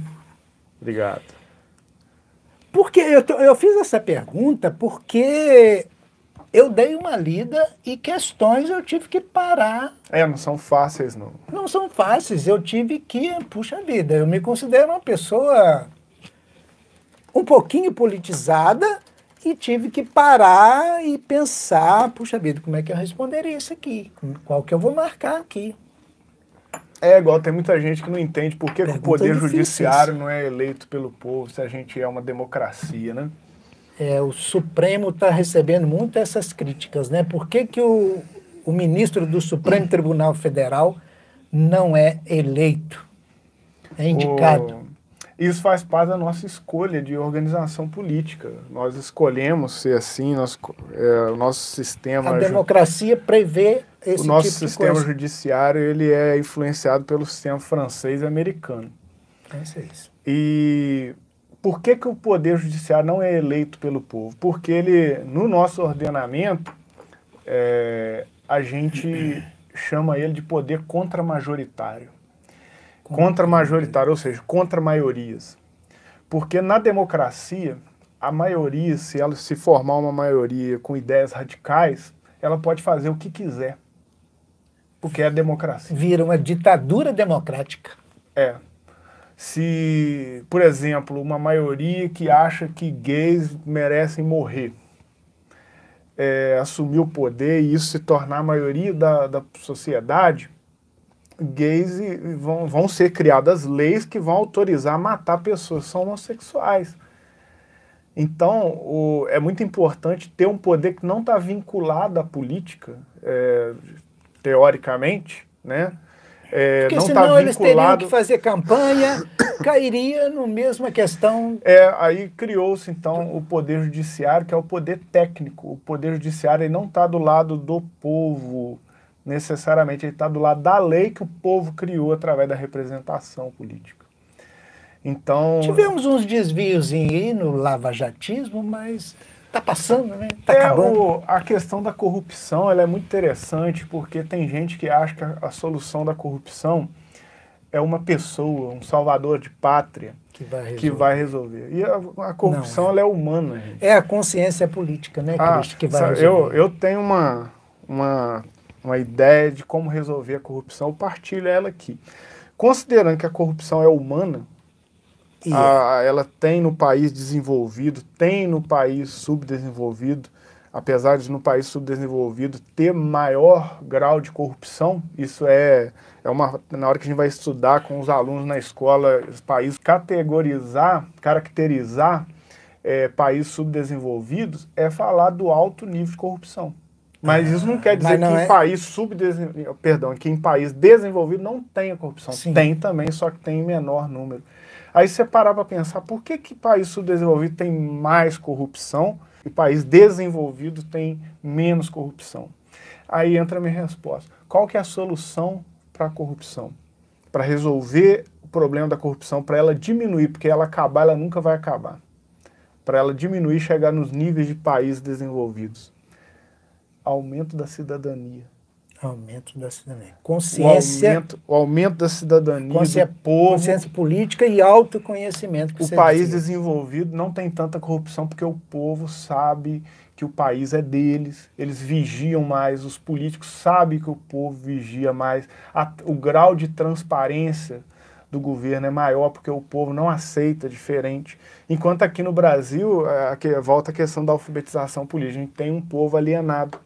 Obrigado. Porque eu, eu fiz essa pergunta porque eu dei uma lida e questões eu tive que parar. É, não são fáceis, não. Não são fáceis. Eu tive que, puxa vida, eu me considero uma pessoa um pouquinho politizada e tive que parar e pensar, puxa vida, como é que eu responderia isso aqui? Qual que eu vou marcar aqui? É igual, tem muita gente que não entende por que, o poder judiciário não é eleito pelo povo se a gente é uma democracia, né? É, o Supremo está recebendo muito essas críticas, né? Por que, que o, o ministro do Supremo Tribunal Federal não é eleito? É indicado. O isso faz parte da nossa escolha de organização política. Nós escolhemos ser assim, nós, é, o nosso sistema... A democracia prevê esse O nosso tipo sistema judiciário ele é influenciado pelo sistema francês e americano. É isso. E por que, que o poder judiciário não é eleito pelo povo? Porque ele, no nosso ordenamento, é, a gente chama ele de poder contramajoritário contra majoritário, ou seja, contra maiorias. Porque na democracia, a maioria, se ela se formar uma maioria com ideias radicais, ela pode fazer o que quiser. Porque é a democracia. Vira uma ditadura democrática. É. Se, por exemplo, uma maioria que acha que gays merecem morrer é, assumir o poder e isso se tornar a maioria da, da sociedade, gays vão, vão ser criadas leis que vão autorizar matar pessoas que são homossexuais. Então, o, é muito importante ter um poder que não está vinculado à política, é, teoricamente, né? É, Porque não tá senão tá eles teriam que fazer campanha, cairia no mesma questão. É, aí criou-se então o poder judiciário, que é o poder técnico. O poder judiciário não está do lado do povo necessariamente, ele está do lado da lei que o povo criou através da representação política. Então. Tivemos uns desvios aí no lavajatismo, mas está passando, né? Tá é, o, a questão da corrupção ela é muito interessante porque tem gente que acha que a, a solução da corrupção é uma pessoa, um salvador de pátria que vai resolver. Que vai resolver. E a, a corrupção Não, é. ela é humana. Gente. É a consciência política, né, ah, que vai resolver. Eu, eu tenho uma, uma, uma ideia de como resolver a corrupção, eu partilho ela aqui. Considerando que a corrupção é humana, a, ela tem no país desenvolvido, tem no país subdesenvolvido, apesar de no país subdesenvolvido ter maior grau de corrupção, isso é, é uma. Na hora que a gente vai estudar com os alunos na escola, os países categorizar, caracterizar é, países subdesenvolvidos, é falar do alto nível de corrupção. Mas isso não quer dizer não que é... em país subdesenvolvido, perdão, que em país desenvolvido não tenha corrupção. Sim. Tem também, só que tem em menor número. Aí você parar para pensar, por que que país subdesenvolvido tem mais corrupção e país desenvolvido tem menos corrupção? Aí entra a minha resposta. Qual que é a solução para a corrupção? Para resolver o problema da corrupção, para ela diminuir, porque ela acabar, ela nunca vai acabar. Para ela diminuir e chegar nos níveis de países desenvolvidos. Aumento da cidadania. Aumento da cidadania. Consciência. O aumento, o aumento da cidadania consciência, do povo. Consciência política e autoconhecimento. o país dizia. desenvolvido não tem tanta corrupção porque o povo sabe que o país é deles, eles vigiam mais, os políticos sabem que o povo vigia mais, a, o grau de transparência do governo é maior porque o povo não aceita diferente. Enquanto aqui no Brasil, aqui, volta a questão da alfabetização política, a gente tem um povo alienado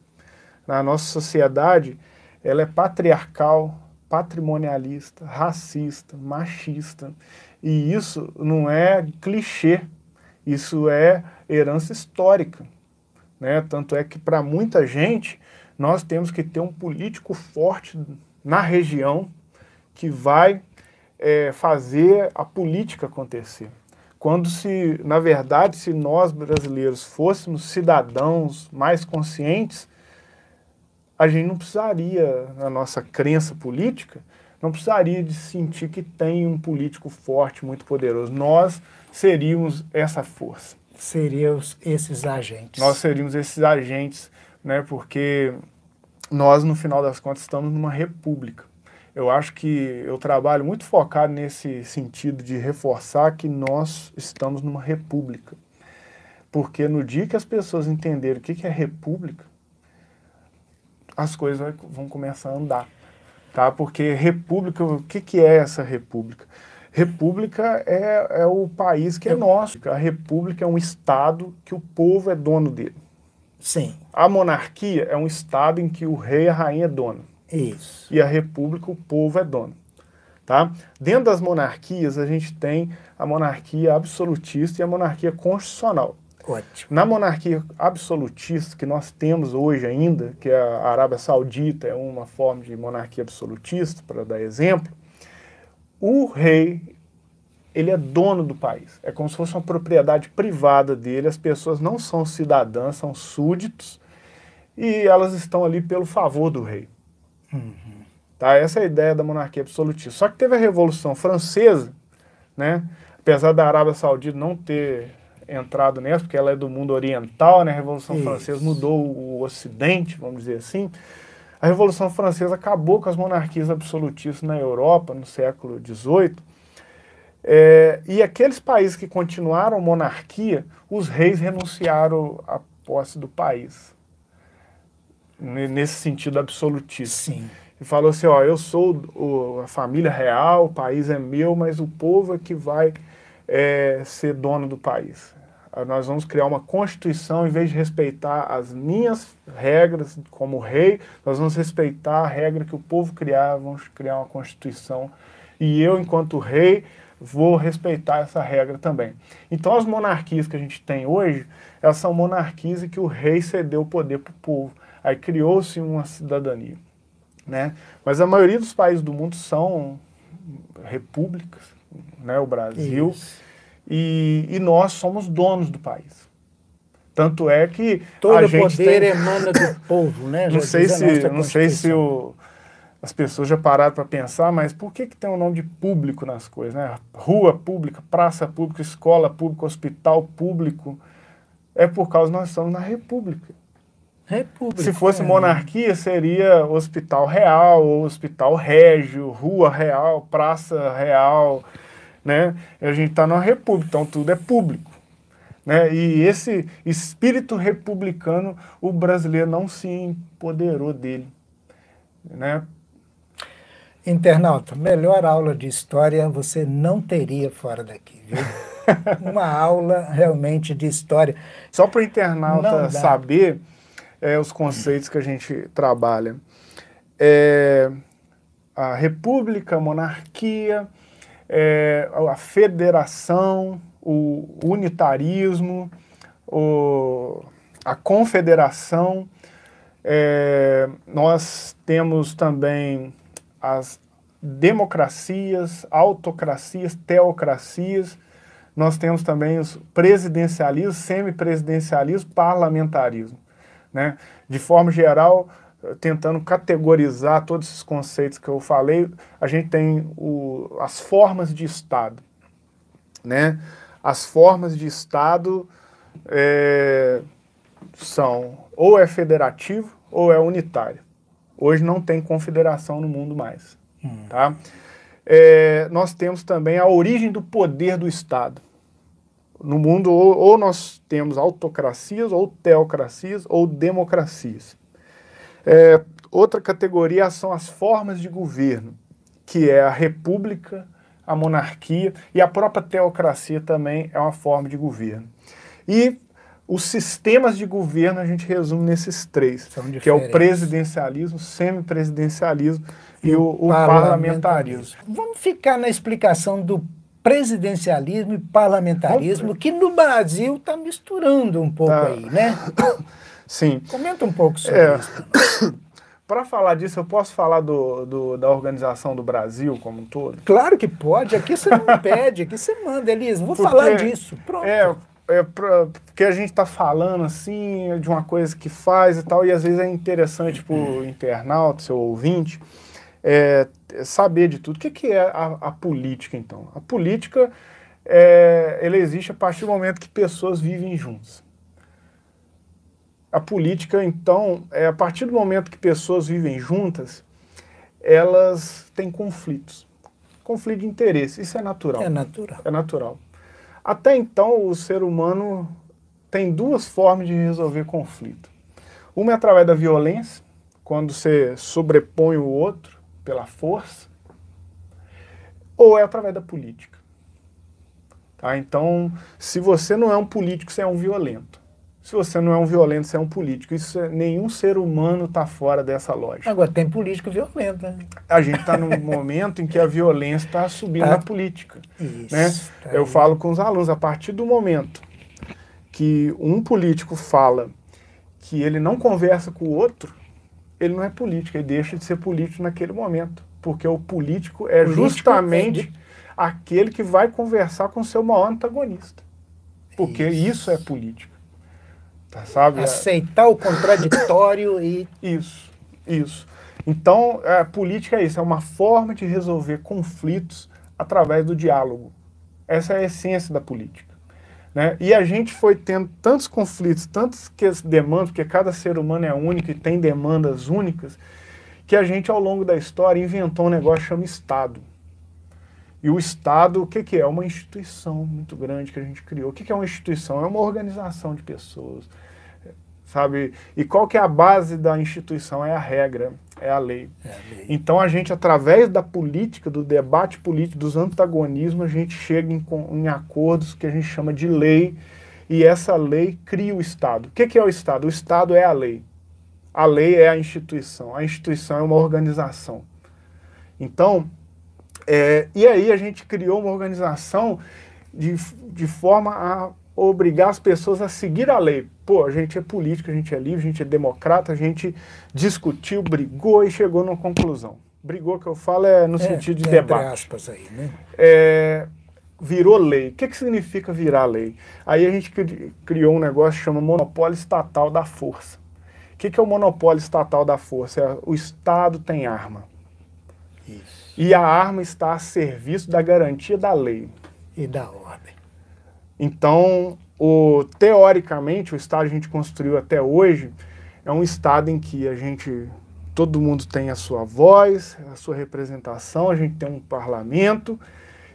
na nossa sociedade, ela é patriarcal, patrimonialista, racista, machista. E isso não é clichê, isso é herança histórica. Né? Tanto é que, para muita gente, nós temos que ter um político forte na região que vai é, fazer a política acontecer. Quando se, na verdade, se nós brasileiros fôssemos cidadãos mais conscientes, a gente não precisaria, na nossa crença política, não precisaria de sentir que tem um político forte, muito poderoso. Nós seríamos essa força. Seríamos esses agentes. Nós seríamos esses agentes, né, porque nós, no final das contas, estamos numa república. Eu acho que eu trabalho muito focado nesse sentido de reforçar que nós estamos numa república. Porque no dia que as pessoas entenderem o que é república, as coisas vão começar a andar. Tá? Porque república, o que, que é essa república? República é, é o país que é nosso. A república é um estado que o povo é dono dele. Sim. A monarquia é um estado em que o rei e a rainha é dono. Isso. E a república, o povo é dono. Tá? Dentro das monarquias, a gente tem a monarquia absolutista e a monarquia constitucional. Ótimo. Na monarquia absolutista que nós temos hoje ainda, que é a Arábia Saudita é uma forma de monarquia absolutista, para dar exemplo, o rei ele é dono do país. É como se fosse uma propriedade privada dele. As pessoas não são cidadãs, são súditos e elas estão ali pelo favor do rei. Uhum. Tá? Essa é a ideia da monarquia absolutista. Só que teve a Revolução Francesa, né? apesar da Arábia Saudita não ter entrado nessa, porque ela é do mundo oriental, né? A Revolução Isso. Francesa mudou o Ocidente, vamos dizer assim. A Revolução Francesa acabou com as monarquias absolutistas na Europa no século XVIII. É, e aqueles países que continuaram monarquia, os reis renunciaram à posse do país. Nesse sentido absolutista. Sim. E falou assim, ó, eu sou o, a família real, o país é meu, mas o povo é que vai é, ser dono do país. Nós vamos criar uma constituição, em vez de respeitar as minhas regras como rei, nós vamos respeitar a regra que o povo criar, vamos criar uma constituição. E eu, enquanto rei, vou respeitar essa regra também. Então as monarquias que a gente tem hoje, elas são monarquias em que o rei cedeu o poder para o povo. Aí criou-se uma cidadania. Né? Mas a maioria dos países do mundo são repúblicas, né? o Brasil, e, e, nós somos donos do país. Tanto é que todo a gente poder tem... emana do povo, né? não sei se, não sei se o, as pessoas já pararam para pensar, mas por que, que tem o um nome de público nas coisas? Né? Rua pública, praça pública, escola pública, hospital público. É por causa que nós estamos na República. República. Se fosse é. monarquia, seria Hospital Real, Hospital Régio, Rua Real, Praça Real, né? A gente está numa república, então tudo é público. Né? E esse espírito republicano, o brasileiro não se empoderou dele. Né? Internauta, melhor aula de história você não teria fora daqui, viu? Uma aula realmente de história. Só para o internauta saber é, os conceitos que a gente trabalha. É, a república, a monarquia, é, a federação, o unitarismo, o, a confederação. É, nós temos também as democracias, autocracias, teocracias. Nós temos também os presidencialismo, semipresidencialismo, parlamentarismo. Né? De forma geral, tentando categorizar todos esses conceitos que eu falei, a gente tem o, as formas de Estado. Né? As formas de Estado é, são ou é federativo ou é unitário. Hoje não tem confederação no mundo mais. Hum. Tá? É, nós temos também a origem do poder do Estado. No mundo, ou, ou nós temos autocracias, ou teocracias, ou democracias. É, outra categoria são as formas de governo, que é a república, a monarquia e a própria teocracia também é uma forma de governo. E os sistemas de governo a gente resume nesses três, que é o presidencialismo, semipresidencialismo e, e o, o parlamentarismo. parlamentarismo. Vamos ficar na explicação do presidencialismo e parlamentarismo, que no Brasil está misturando um pouco tá. aí, né? Sim. Comenta um pouco sobre é. isso. Para falar disso, eu posso falar do, do, da organização do Brasil como um todo? Claro que pode. Aqui você não pede, aqui você manda, Elisa. Vou Porque, falar disso. Pronto. É, é pra, porque a gente está falando assim de uma coisa que faz e tal, e às vezes é interessante para o internauta, seu ouvinte, é, saber de tudo. O que, que é a, a, política, então? A política é, ela existe a partir do momento que pessoas vivem juntas. A política, então, é a partir do momento que pessoas vivem juntas, elas têm conflitos. Conflito de interesse, isso é natural. É natural. É natural. Até então, o ser humano tem duas formas de resolver conflito. Uma é através da violência, quando você sobrepõe o outro pela força, ou é através da política. Tá? Então, se você não é um político, você é um violento. Se você não é um violento, você é um político. Isso é, nenhum ser humano está fora dessa lógica. Agora tem político violento, né? A gente está num momento em que a violência está subindo tá. na política. Isso, né? Tá Eu falo com os alunos, a partir do momento que um político fala que ele não conversa com o outro, ele não é político, ele deixa de ser político naquele momento. Porque o político é político justamente é aquele que vai conversar com o seu maior antagonista. Porque isso, isso é política. Tá, sabe? Aceitar o contraditório e. Isso, isso. Então, a política é isso, é uma forma de resolver conflitos através do diálogo. Essa é a essência da política. Né? E a gente foi tendo tantos conflitos, tantas demandas, porque cada ser humano é único e tem demandas únicas, que a gente, ao longo da história, inventou um negócio que chama Estado. E o Estado, o que, que é? É uma instituição muito grande que a gente criou. O que, que é uma instituição? É uma organização de pessoas sabe? E qual que é a base da instituição? É a regra, é a lei. É a lei. Então a gente, através da política, do debate político, dos antagonismos, a gente chega em, em acordos que a gente chama de lei, e essa lei cria o Estado. O que, que é o Estado? O Estado é a lei. A lei é a instituição. A instituição é uma organização. Então, É, e aí a gente criou uma organização de, de forma a obrigar as pessoas a seguir a lei. Pô, a gente é político, a gente é livre, a gente é democrata, a gente discutiu, brigou e chegou numa conclusão. Brigou, que eu falo, é no é, sentido de é debate. aspas aí, né? É, virou lei. O que, que significa virar lei? Aí a gente criou um negócio que chama monopólio estatal da força. O que, que é o monopólio estatal da força? É, o Estado tem arma. Isso. E a arma está a serviço da garantia da lei. E da ordem. Então, o, teoricamente, o Estado que a gente construiu até hoje é um Estado em que a gente, todo mundo tem a sua voz, a sua representação, a gente tem um parlamento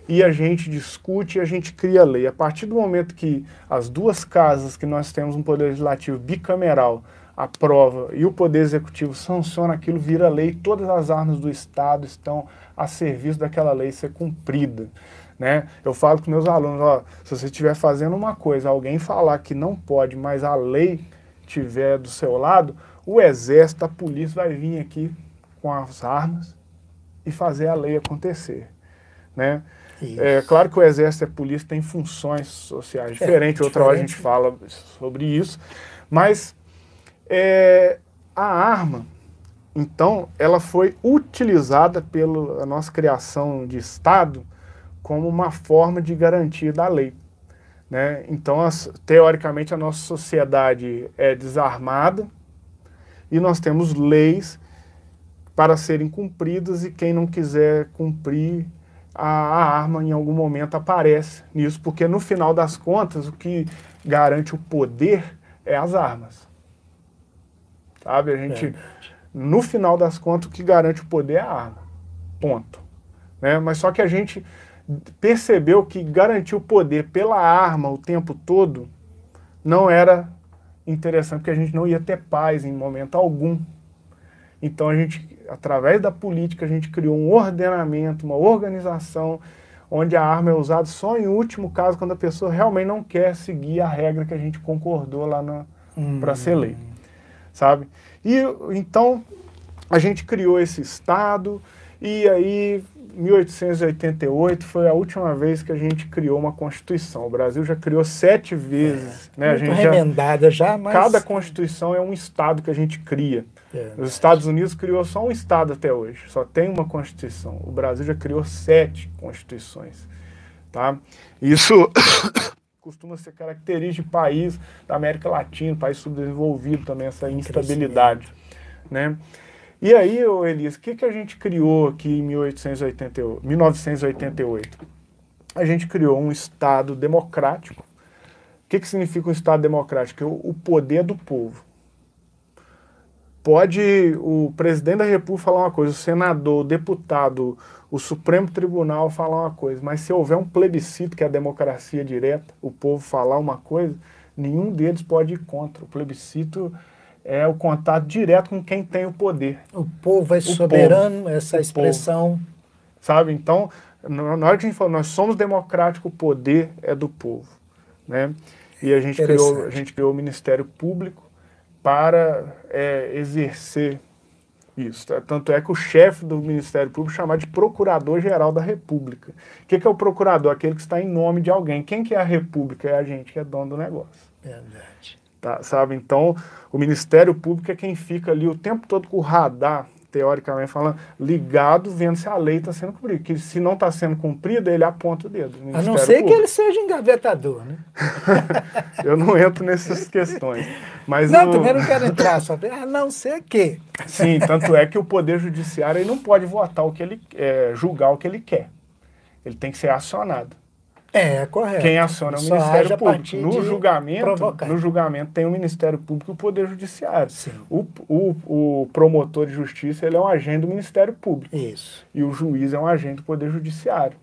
e a gente discute e a gente cria lei. A partir do momento que as duas casas que nós temos um poder legislativo bicameral aprova e o poder executivo sanciona aquilo, vira lei, todas as armas do Estado estão a serviço daquela lei ser cumprida. Né? Eu falo com meus alunos, ó, se você estiver fazendo uma coisa, alguém falar que não pode, mas a lei estiver do seu lado, o exército, a polícia vai vir aqui com as armas e fazer a lei acontecer. Né? É claro que o exército e a polícia têm funções sociais diferentes, é, outra hora a gente fala sobre isso, mas é, a arma, então, ela foi utilizada pela nossa criação de Estado como uma forma de garantia da lei. Né? Então, as, teoricamente, a nossa sociedade é desarmada e nós temos leis para serem cumpridas e quem não quiser cumprir a, a, arma em algum momento aparece nisso, porque no final das contas o que garante o poder é as armas. Sabe? A gente, é. no final das contas, o que garante o poder é a arma. Ponto. Né? Mas só que a gente percebeu que garantir o poder pela arma o tempo todo não era interessante, porque a gente não ia ter paz em momento algum. Então a gente, através da política, a gente criou um ordenamento, uma organização onde a arma é usada só em último caso, quando a pessoa realmente não quer seguir a regra que a gente concordou lá hum. para ser lei, sabe? E então a gente criou esse estado e aí 1888 foi a última vez que a gente criou uma Constituição. O Brasil já criou sete vezes. É, né? a gente remendada já, já, mas... Cada Constituição é um Estado que a gente cria. É, Os Estados Unidos criou só um Estado até hoje, só tem uma Constituição. O Brasil já criou sete Constituições. Tá? Isso costuma ser característica de país da América Latina, país subdesenvolvido também, essa instabilidade. Né? E aí, Elias, o que, que a gente criou aqui em 1888, 1988? A gente criou um Estado democrático. O que, que significa um Estado democrático? O poder do povo. Pode o presidente da República falar uma coisa, o senador, o deputado, o Supremo Tribunal falar uma coisa, mas se houver um plebiscito, que é a democracia direta, o povo falar uma coisa, nenhum deles pode ir contra. O plebiscito é o contato direto com quem tem o poder. O povo é o soberano, povo, essa expressão. Povo, sabe? Então, na hora que a gente fala, nós somos democráticos, o poder é do povo. Né? E a gente, criou, a gente criou o Ministério Público para é, exercer isso. Tanto é que o chefe do Ministério Público chama de Procurador-Geral da República. O que, que é o procurador? Aquele que está em nome de alguém. Quem que é a República? É a gente que é dono do negócio. Verdade. Tá, sabe? Então, o Ministério Público é quem fica ali o tempo todo com o radar, teoricamente falando, ligado, vendo se a lei está sendo cumprida. Que se não está sendo cumprida, ele aponta o dedo. A não ser Público. que ele seja engavetador, né? Eu não entro nessas questões. Mas não, também não quero entrar, só a não ser que. Sim, tanto é que o Poder Judiciário ele não pode votar o que ele é, julgar o que ele quer. Ele tem que ser acionado. É, correto. Quem aciona é o Ministério Público. No julgamento, provocar. no julgamento tem o Ministério Público e o Poder Judiciário. Sim. O, o, o promotor de justiça ele é um agente do Ministério Público. Isso. E o juiz é um agente do Poder Judiciário.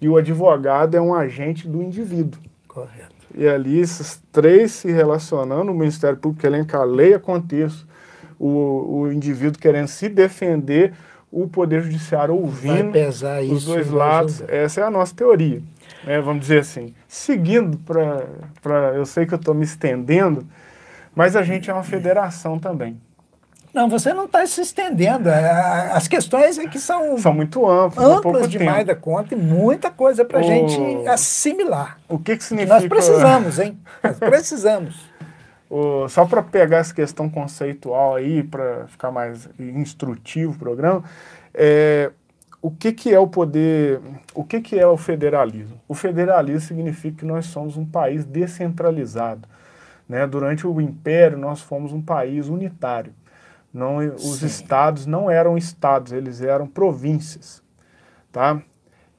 E o advogado é um agente do indivíduo. Correto. E ali esses três se relacionando, o Ministério Público querendo que a lei aconteça, o, o indivíduo querendo se defender, o Poder Judiciário ouvindo os dois lados. Essa é a nossa teoria né, vamos dizer assim. Seguindo para. Eu sei que eu estou me estendendo, mas a gente é uma federação também. Não, você não está se estendendo. É, as questões é que são, são muito amplas. Amplas demais tempo. da conta e muita coisa para a o... gente assimilar. O que, que significa. Nós precisamos, hein? Nós precisamos. o... Só para pegar essa questão conceitual aí, para ficar mais instrutivo o programa, é... o que, que é o poder. O que, que é o federalismo? O federalismo significa que nós somos um país descentralizado. Né? Durante o Império, nós fomos um país unitário. Não, os Sim. estados não eram estados, eles eram províncias. Tá?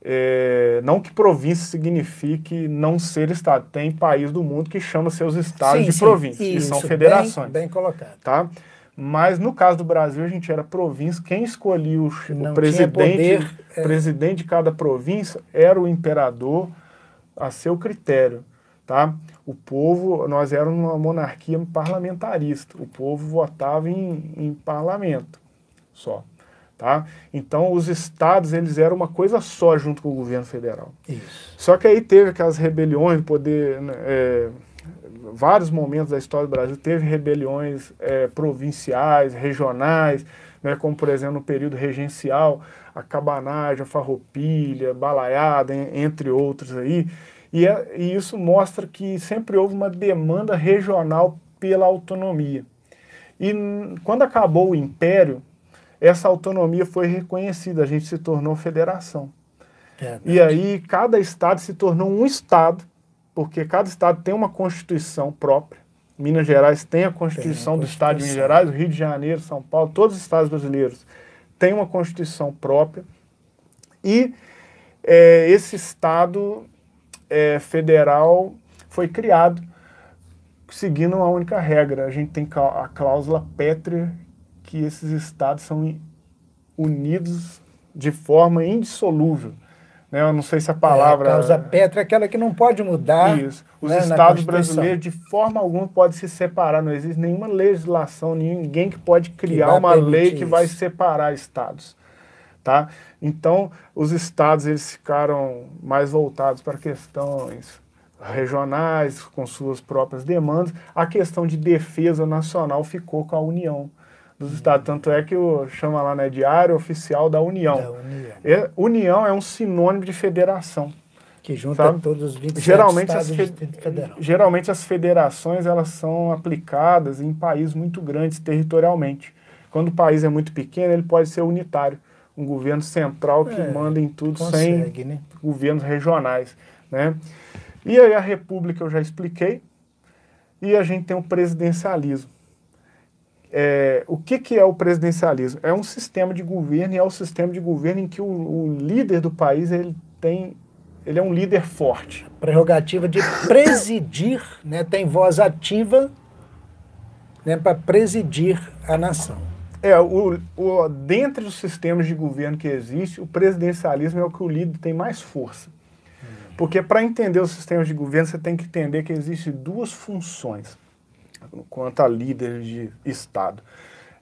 É, não que província signifique não ser estado. Tem país do mundo que chama seus estados sim, de províncias, que são federações. Bem, bem colocado. Tá? Mas no caso do Brasil, a gente era província. Quem escolhia o, o presidente, poder, é... presidente de cada província era o imperador a seu critério. Tá? O povo, nós éramos uma monarquia parlamentarista, o povo votava em, em parlamento só. Tá? Então os estados eles eram uma coisa só junto com o governo federal. Isso. Só que aí teve aquelas rebeliões, poder, né, é, vários momentos da história do Brasil teve rebeliões é, provinciais, regionais, né, como por exemplo no período regencial, a cabanagem, a farroupilha, balaiada, entre outros aí. E, é, e isso mostra que sempre houve uma demanda regional pela autonomia. E quando acabou o Império, essa autonomia foi reconhecida, a gente se tornou federação. É e aí cada estado se tornou um estado, porque cada estado tem uma constituição própria. Minas Gerais tem a constituição, tem a do estado de Minas Gerais, o Rio de Janeiro, São Paulo, todos os estados brasileiros têm uma constituição própria. E é, esse estado é, federal foi criado seguindo uma única regra. A gente tem a cláusula pétrea que esses estados são unidos de forma indissolúvel. Né? Eu não sei se a palavra. É, a cláusula pétrea é aquela que não pode mudar. Isso. Os né, estados brasileiros, de forma alguma, podem se separar. Não existe nenhuma legislação, ninguém que pode criar que uma lei que isso. vai separar estados. Tá? Então, os estados eles ficaram mais voltados para questões regionais, com suas próprias demandas. A questão de defesa nacional ficou com a União dos estados. Tanto é que o chama lá, né, Diário Oficial da União. Da União. É, União é um sinônimo de federação. Que junta sabe? todos os 27 geralmente estados as fe Geralmente as federações elas são aplicadas em países muito grandes territorialmente. Quando o país é muito pequeno, ele pode ser unitário um governo central que é, manda em tudo consegue, sem né? governos regionais. Né? E aí a república eu já expliquei, e a gente tem o presidencialismo. É, o que, que é o presidencialismo? É um sistema de governo e é o um sistema de governo em que o, o, líder do país ele tem ele é um líder forte. Prerrogativa de presidir, né, tem voz ativa né, para presidir a nação. É, o, o, dentre os sistemas de governo que existe, o presidencialismo é o que o líder tem mais força. Porque para entender os sistemas de governo, você tem que entender que existem duas funções quanto a líder de Estado.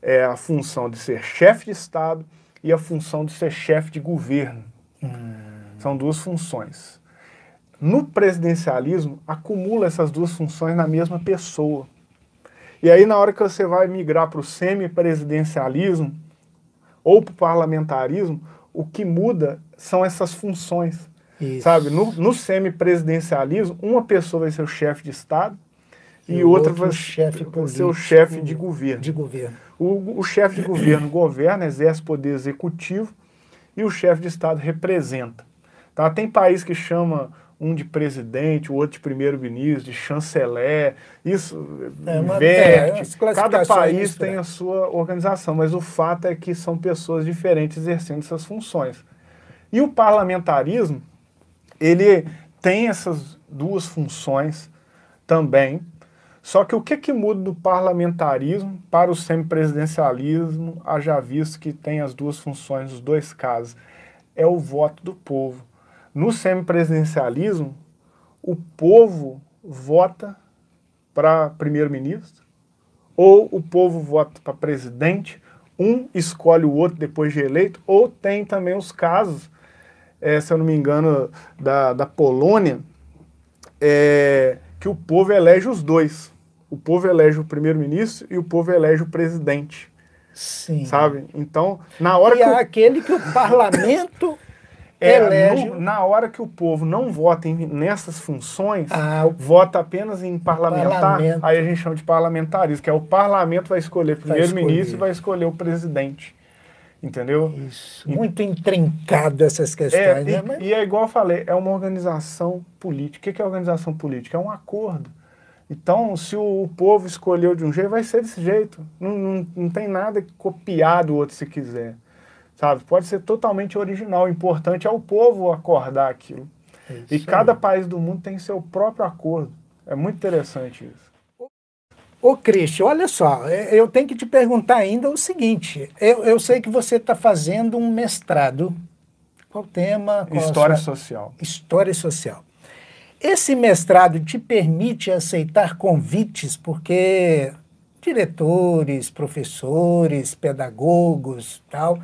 É a função de ser chefe de Estado e a função de ser chefe de governo. Hum. São duas funções. No presidencialismo, acumula essas duas funções na mesma pessoa. E aí, na hora que você vai migrar para o semipresidencialismo ou para o parlamentarismo, o que muda são essas funções. Isso. Sabe, no, no semipresidencialismo, uma pessoa vai ser o chefe de Estado e, e outra vai ser o chefe de governo. De governo. O, o chefe de governo governa, exerce poder executivo e o chefe de Estado representa. Tá? Tem país que chama um de presidente, o outro de primeiro-ministro, de chanceler, isso é inverte. É, Cada país tem a sua organização, mas o fato é que são pessoas diferentes exercendo essas funções. E o parlamentarismo, ele tem essas duas funções também, só que o que, que muda do parlamentarismo para o semipresidencialismo, haja visto que tem as duas funções nos dois casos? É o voto do povo. No semipresidencialismo, o povo vota para primeiro-ministro, ou o povo vota para presidente, um escolhe o outro depois de eleito, ou tem também os casos, é, se eu não me engano, da, da Polônia, é, que o povo elege os dois. O povo elege o primeiro-ministro e o povo elege o presidente. Sim. Sabe? Então, na hora e que. é aquele que o parlamento é, elege. No, na hora que o povo não vota em, nessas funções, ah, vota apenas em parlamentar, parlamento. aí a gente chama de parlamentarismo, que é o parlamento vai escolher primeiro-ministro e vai escolher o presidente. Entendeu? Isso. Muito intrincado essas questões. É, né? e, e, é igual eu falei, é uma organização política. O que é organização política? É um acordo. Então, se o povo escolheu de um jeito, vai ser desse jeito. Não, não, não tem nada que copiar do outro se quiser sabe? Pode ser totalmente original. O importante é o povo acordar aquilo. É e cada aí. país do mundo tem seu próprio acordo. É muito interessante isso. Ô, Cristian, olha só, é, eu tenho que te perguntar ainda o seguinte: eu, eu sei que você está fazendo um mestrado. Qual o tema? Qual História sua... social. História social. Esse mestrado te permite aceitar convites, porque diretores, professores, pedagogos, tal,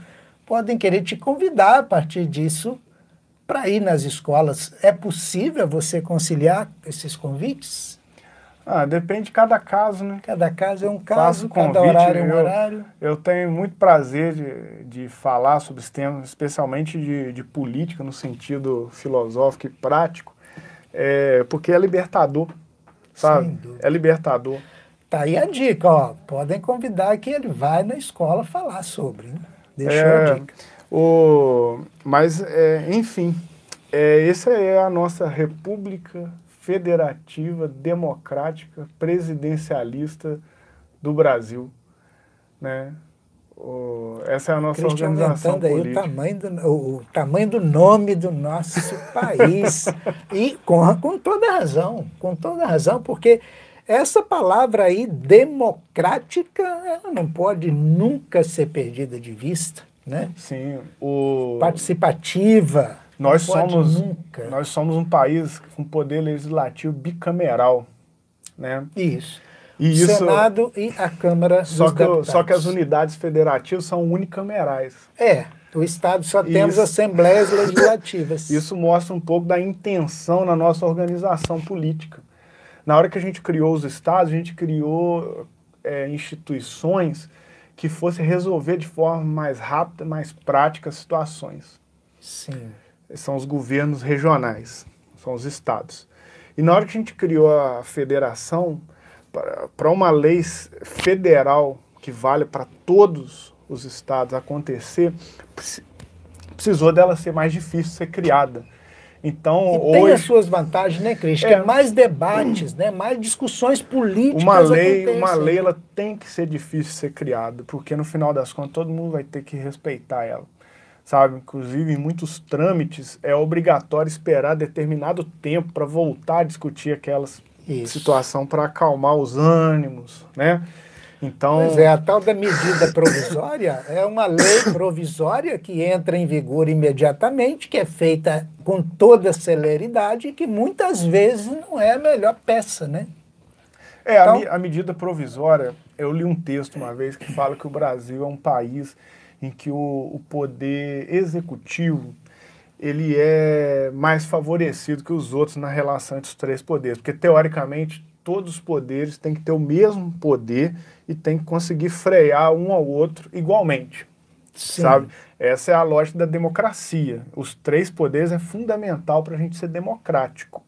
podem querer te convidar a partir disso para ir nas escolas. É possível você conciliar esses convites? Ah, depende de cada caso, né? Cada caso é um caso, convite, cada horário é um eu, horário. Eu tenho muito prazer de, de falar sobre os temas, especialmente de, de política, no sentido filosófico e prático, é, porque é libertador, sabe? É libertador. Tá aí a dica, ó. Podem convidar que ele vai na escola falar sobre. Né? Deixou é, a dica. O, mas, é, enfim, é, essa é a nossa república federativa, democrática, presidencialista do Brasil. Né? O, essa é a nossa Cristian organização política. Aí o, tamanho do, o, o, tamanho do nome do nosso país. e com, com toda razão, com toda razão, porque essa palavra aí, democrática, ela não pode nunca ser perdida de vista, né? Sim. O... Participativa. Nós somos, nunca. nós somos um país com poder legislativo bicameral, né? Isso. E isso, Senado e a Câmara só dos que, Deputados. Só que as unidades federativas são unicamerais. É, o Estado só isso, temos assembleias legislativas. Isso mostra um pouco da intenção na nossa organização política. Na hora que a gente criou os estados, a gente criou é, instituições que fossem resolver de forma mais rápida, mais prática as situações. Sim. São os governos regionais, são os estados. E na hora que a gente criou a federação, para uma lei federal que vale para todos os estados acontecer, precisou dela ser mais difícil ser criada. Então, e tem as suas vantagens, né, Cris? É, é mais debates, né? mais discussões políticas. Uma lei, uma lei ela tem que ser difícil de ser criada, porque no final das contas todo mundo vai ter que respeitar ela. Sabe? Inclusive, em muitos trâmites é obrigatório esperar determinado tempo para voltar a discutir aquela situação para acalmar os ânimos, né? Então, pois é, a tal da medida provisória é uma lei provisória que entra em vigor imediatamente, que é feita com toda celeridade e que muitas vezes não é a melhor peça, né? É, então, a, a medida provisória, eu li um texto uma vez que fala que o Brasil é um país em que o, o poder executivo ele é mais favorecido que os outros na relação entre os três poderes, porque teoricamente todos os poderes têm que ter o mesmo poder e tem que conseguir frear um ao outro igualmente. Sim. Sabe? Essa é a lógica da democracia. Os três poderes é fundamental para a gente ser democrático.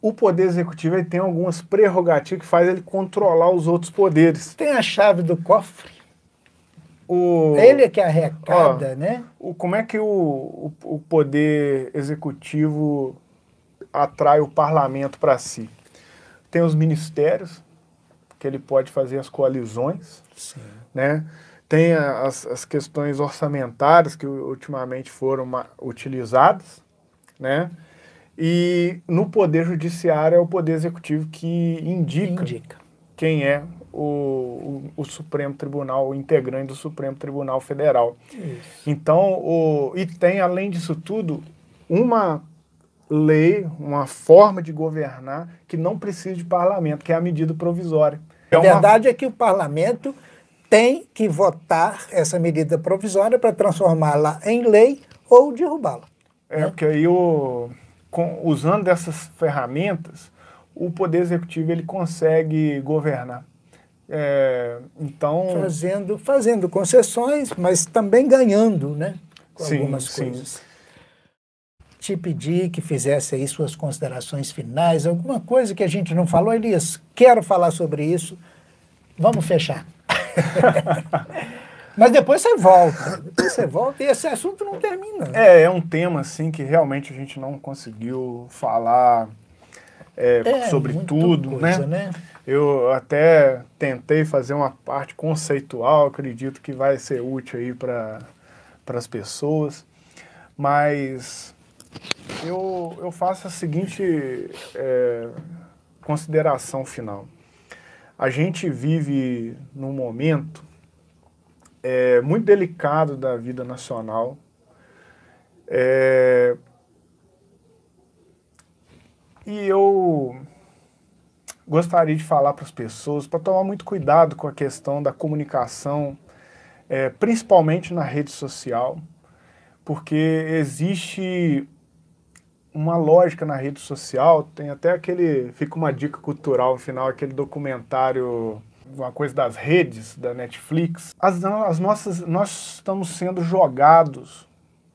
O poder executivo ele tem algumas prerrogativas que faz ele controlar os outros poderes. Tem a chave do cofre. O, ele é que arrecada, ó, né? O, como é que o, o, o poder executivo atrai o parlamento para si? Tem os ministérios, que ele pode fazer as coalizões, Sim. né? Tem as, as questões orçamentárias que ultimamente foram utilizadas, né? E no Poder Judiciário é o Poder Executivo que indica, indica. quem é o, o, o, Supremo Tribunal, o integrante do Supremo Tribunal Federal. Isso. Então, o, e tem, além disso tudo, uma lei, uma forma de governar que não precisa de parlamento, que é a medida provisória. É a verdade é que o parlamento tem que votar essa medida provisória para transformá-la em lei ou derrubá-la. É, né? porque aí, o, com, usando dessas ferramentas, o Poder Executivo ele consegue governar. É, então. Fazendo, fazendo concessões, mas também ganhando, né? Com Sim, algumas sim. coisas. Te pedi que fizesse aí suas considerações finais, alguma coisa que a gente não falou, Elias, quero falar sobre isso. Vamos fechar. Mas depois você volta. Depois você volta e esse assunto não termina. É, é um tema assim que realmente a gente não conseguiu falar é, É, sobre tudo, coisa, né? né? Eu até tentei fazer uma parte conceitual, acredito que vai ser útil aí para as pessoas, mas eu, eu faço a seguinte é, consideração final. A gente vive num momento é, muito delicado da vida nacional. É, e eu gostaria de falar para as pessoas para tomar muito cuidado com a questão da comunicação, é, principalmente na rede social, porque existe uma lógica na rede social, tem até aquele, fica uma dica cultural no final, aquele documentário, uma coisa das redes, da Netflix. As, as nossas, nós estamos sendo jogados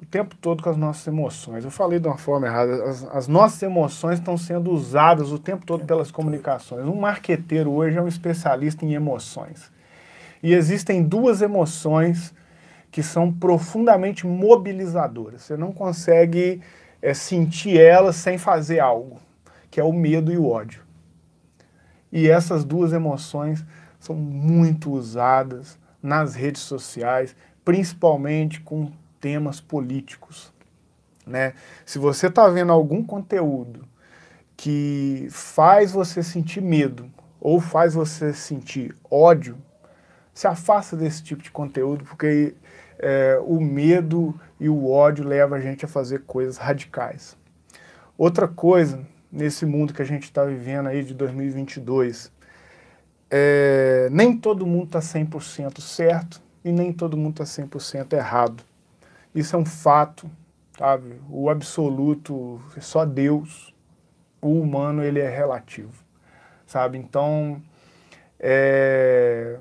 o tempo todo com as nossas emoções. Eu falei de uma forma errada. As, as, nossas emoções estão sendo usadas o tempo todo pelas comunicações. Um marqueteiro hoje é um especialista em emoções. E existem duas emoções que são profundamente mobilizadoras. Você não consegue é, sentir elas sem fazer algo, que é o medo e o ódio. E essas duas emoções são muito usadas nas redes sociais, principalmente com temas políticos. Né? Se você está vendo algum conteúdo que faz você sentir medo ou faz você sentir ódio, se afasta desse tipo de conteúdo, porque é, o medo e o ódio levam a gente a fazer coisas radicais. Outra coisa, nesse mundo que a gente está vivendo aí de 2022, é, nem todo mundo está 100% certo e nem todo mundo está 100% errado. Isso é um fato, sabe? O absoluto é só Deus. O humano, ele é relativo, sabe? Então, é,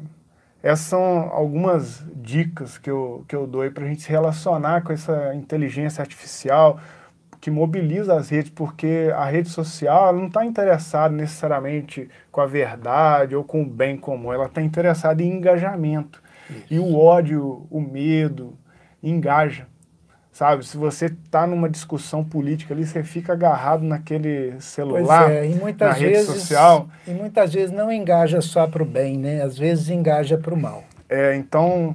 essas são algumas dicas que eu, que eu dou para a gente se relacionar com essa inteligência artificial que mobiliza as redes, porque a rede social não está interessada necessariamente com a verdade ou com o bem comum, ela está interessada em engajamento. Isso. E o ódio, o medo, engaja. Sabe, se você está numa discussão política ali, você fica agarrado naquele celular, é, e na vezes, rede social. E muitas vezes não engaja só para o bem, né? Às vezes engaja para o mal. É, então,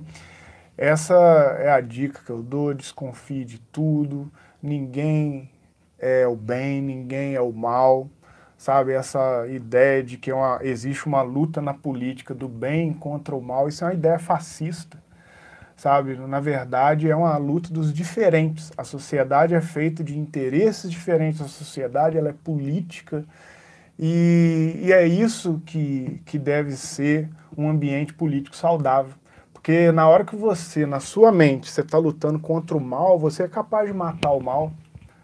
essa é a dica que eu dou, desconfie de tudo, ninguém é o bem, ninguém é o mal, sabe? Essa ideia de que é uma, existe uma luta na política do bem contra o mal, isso é uma ideia fascista sabe? Na verdade, é uma luta dos diferentes. A sociedade é feita de interesses diferentes, a sociedade ela é política e, e, é isso que, que deve ser um ambiente político saudável. Porque na hora que você, na sua mente, você está lutando contra o mal, você é capaz de matar o mal.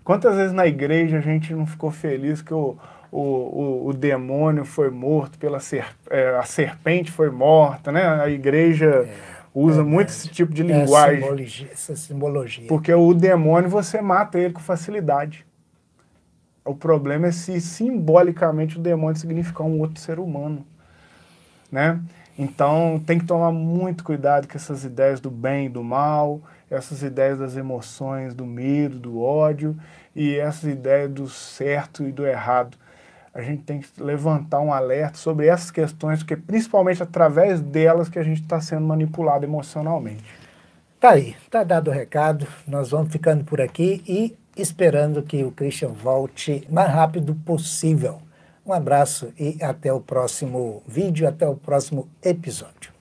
Quantas vezes na igreja a gente não ficou feliz que o, o, o, o demônio foi morto, pela ser, é, a serpente foi morta, né? A igreja... É usa é, muito esse tipo de linguagem. É simbologia, essa simbologia. Porque o demônio você mata ele com facilidade. O problema é se simbolicamente o demônio significar um outro ser humano. Né? Então tem que tomar muito cuidado com essas ideias do bem e do mal, essas ideias das emoções, do medo, do ódio e essas ideias do certo e do errado a gente tem que levantar um alerta sobre essas questões, porque principalmente através delas que a gente está sendo manipulado emocionalmente. Tá aí, tá dado o recado. Nós vamos ficando por aqui e esperando que o Christian volte o mais rápido possível. Um abraço e até o próximo vídeo, até o próximo episódio.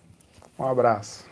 Um abraço.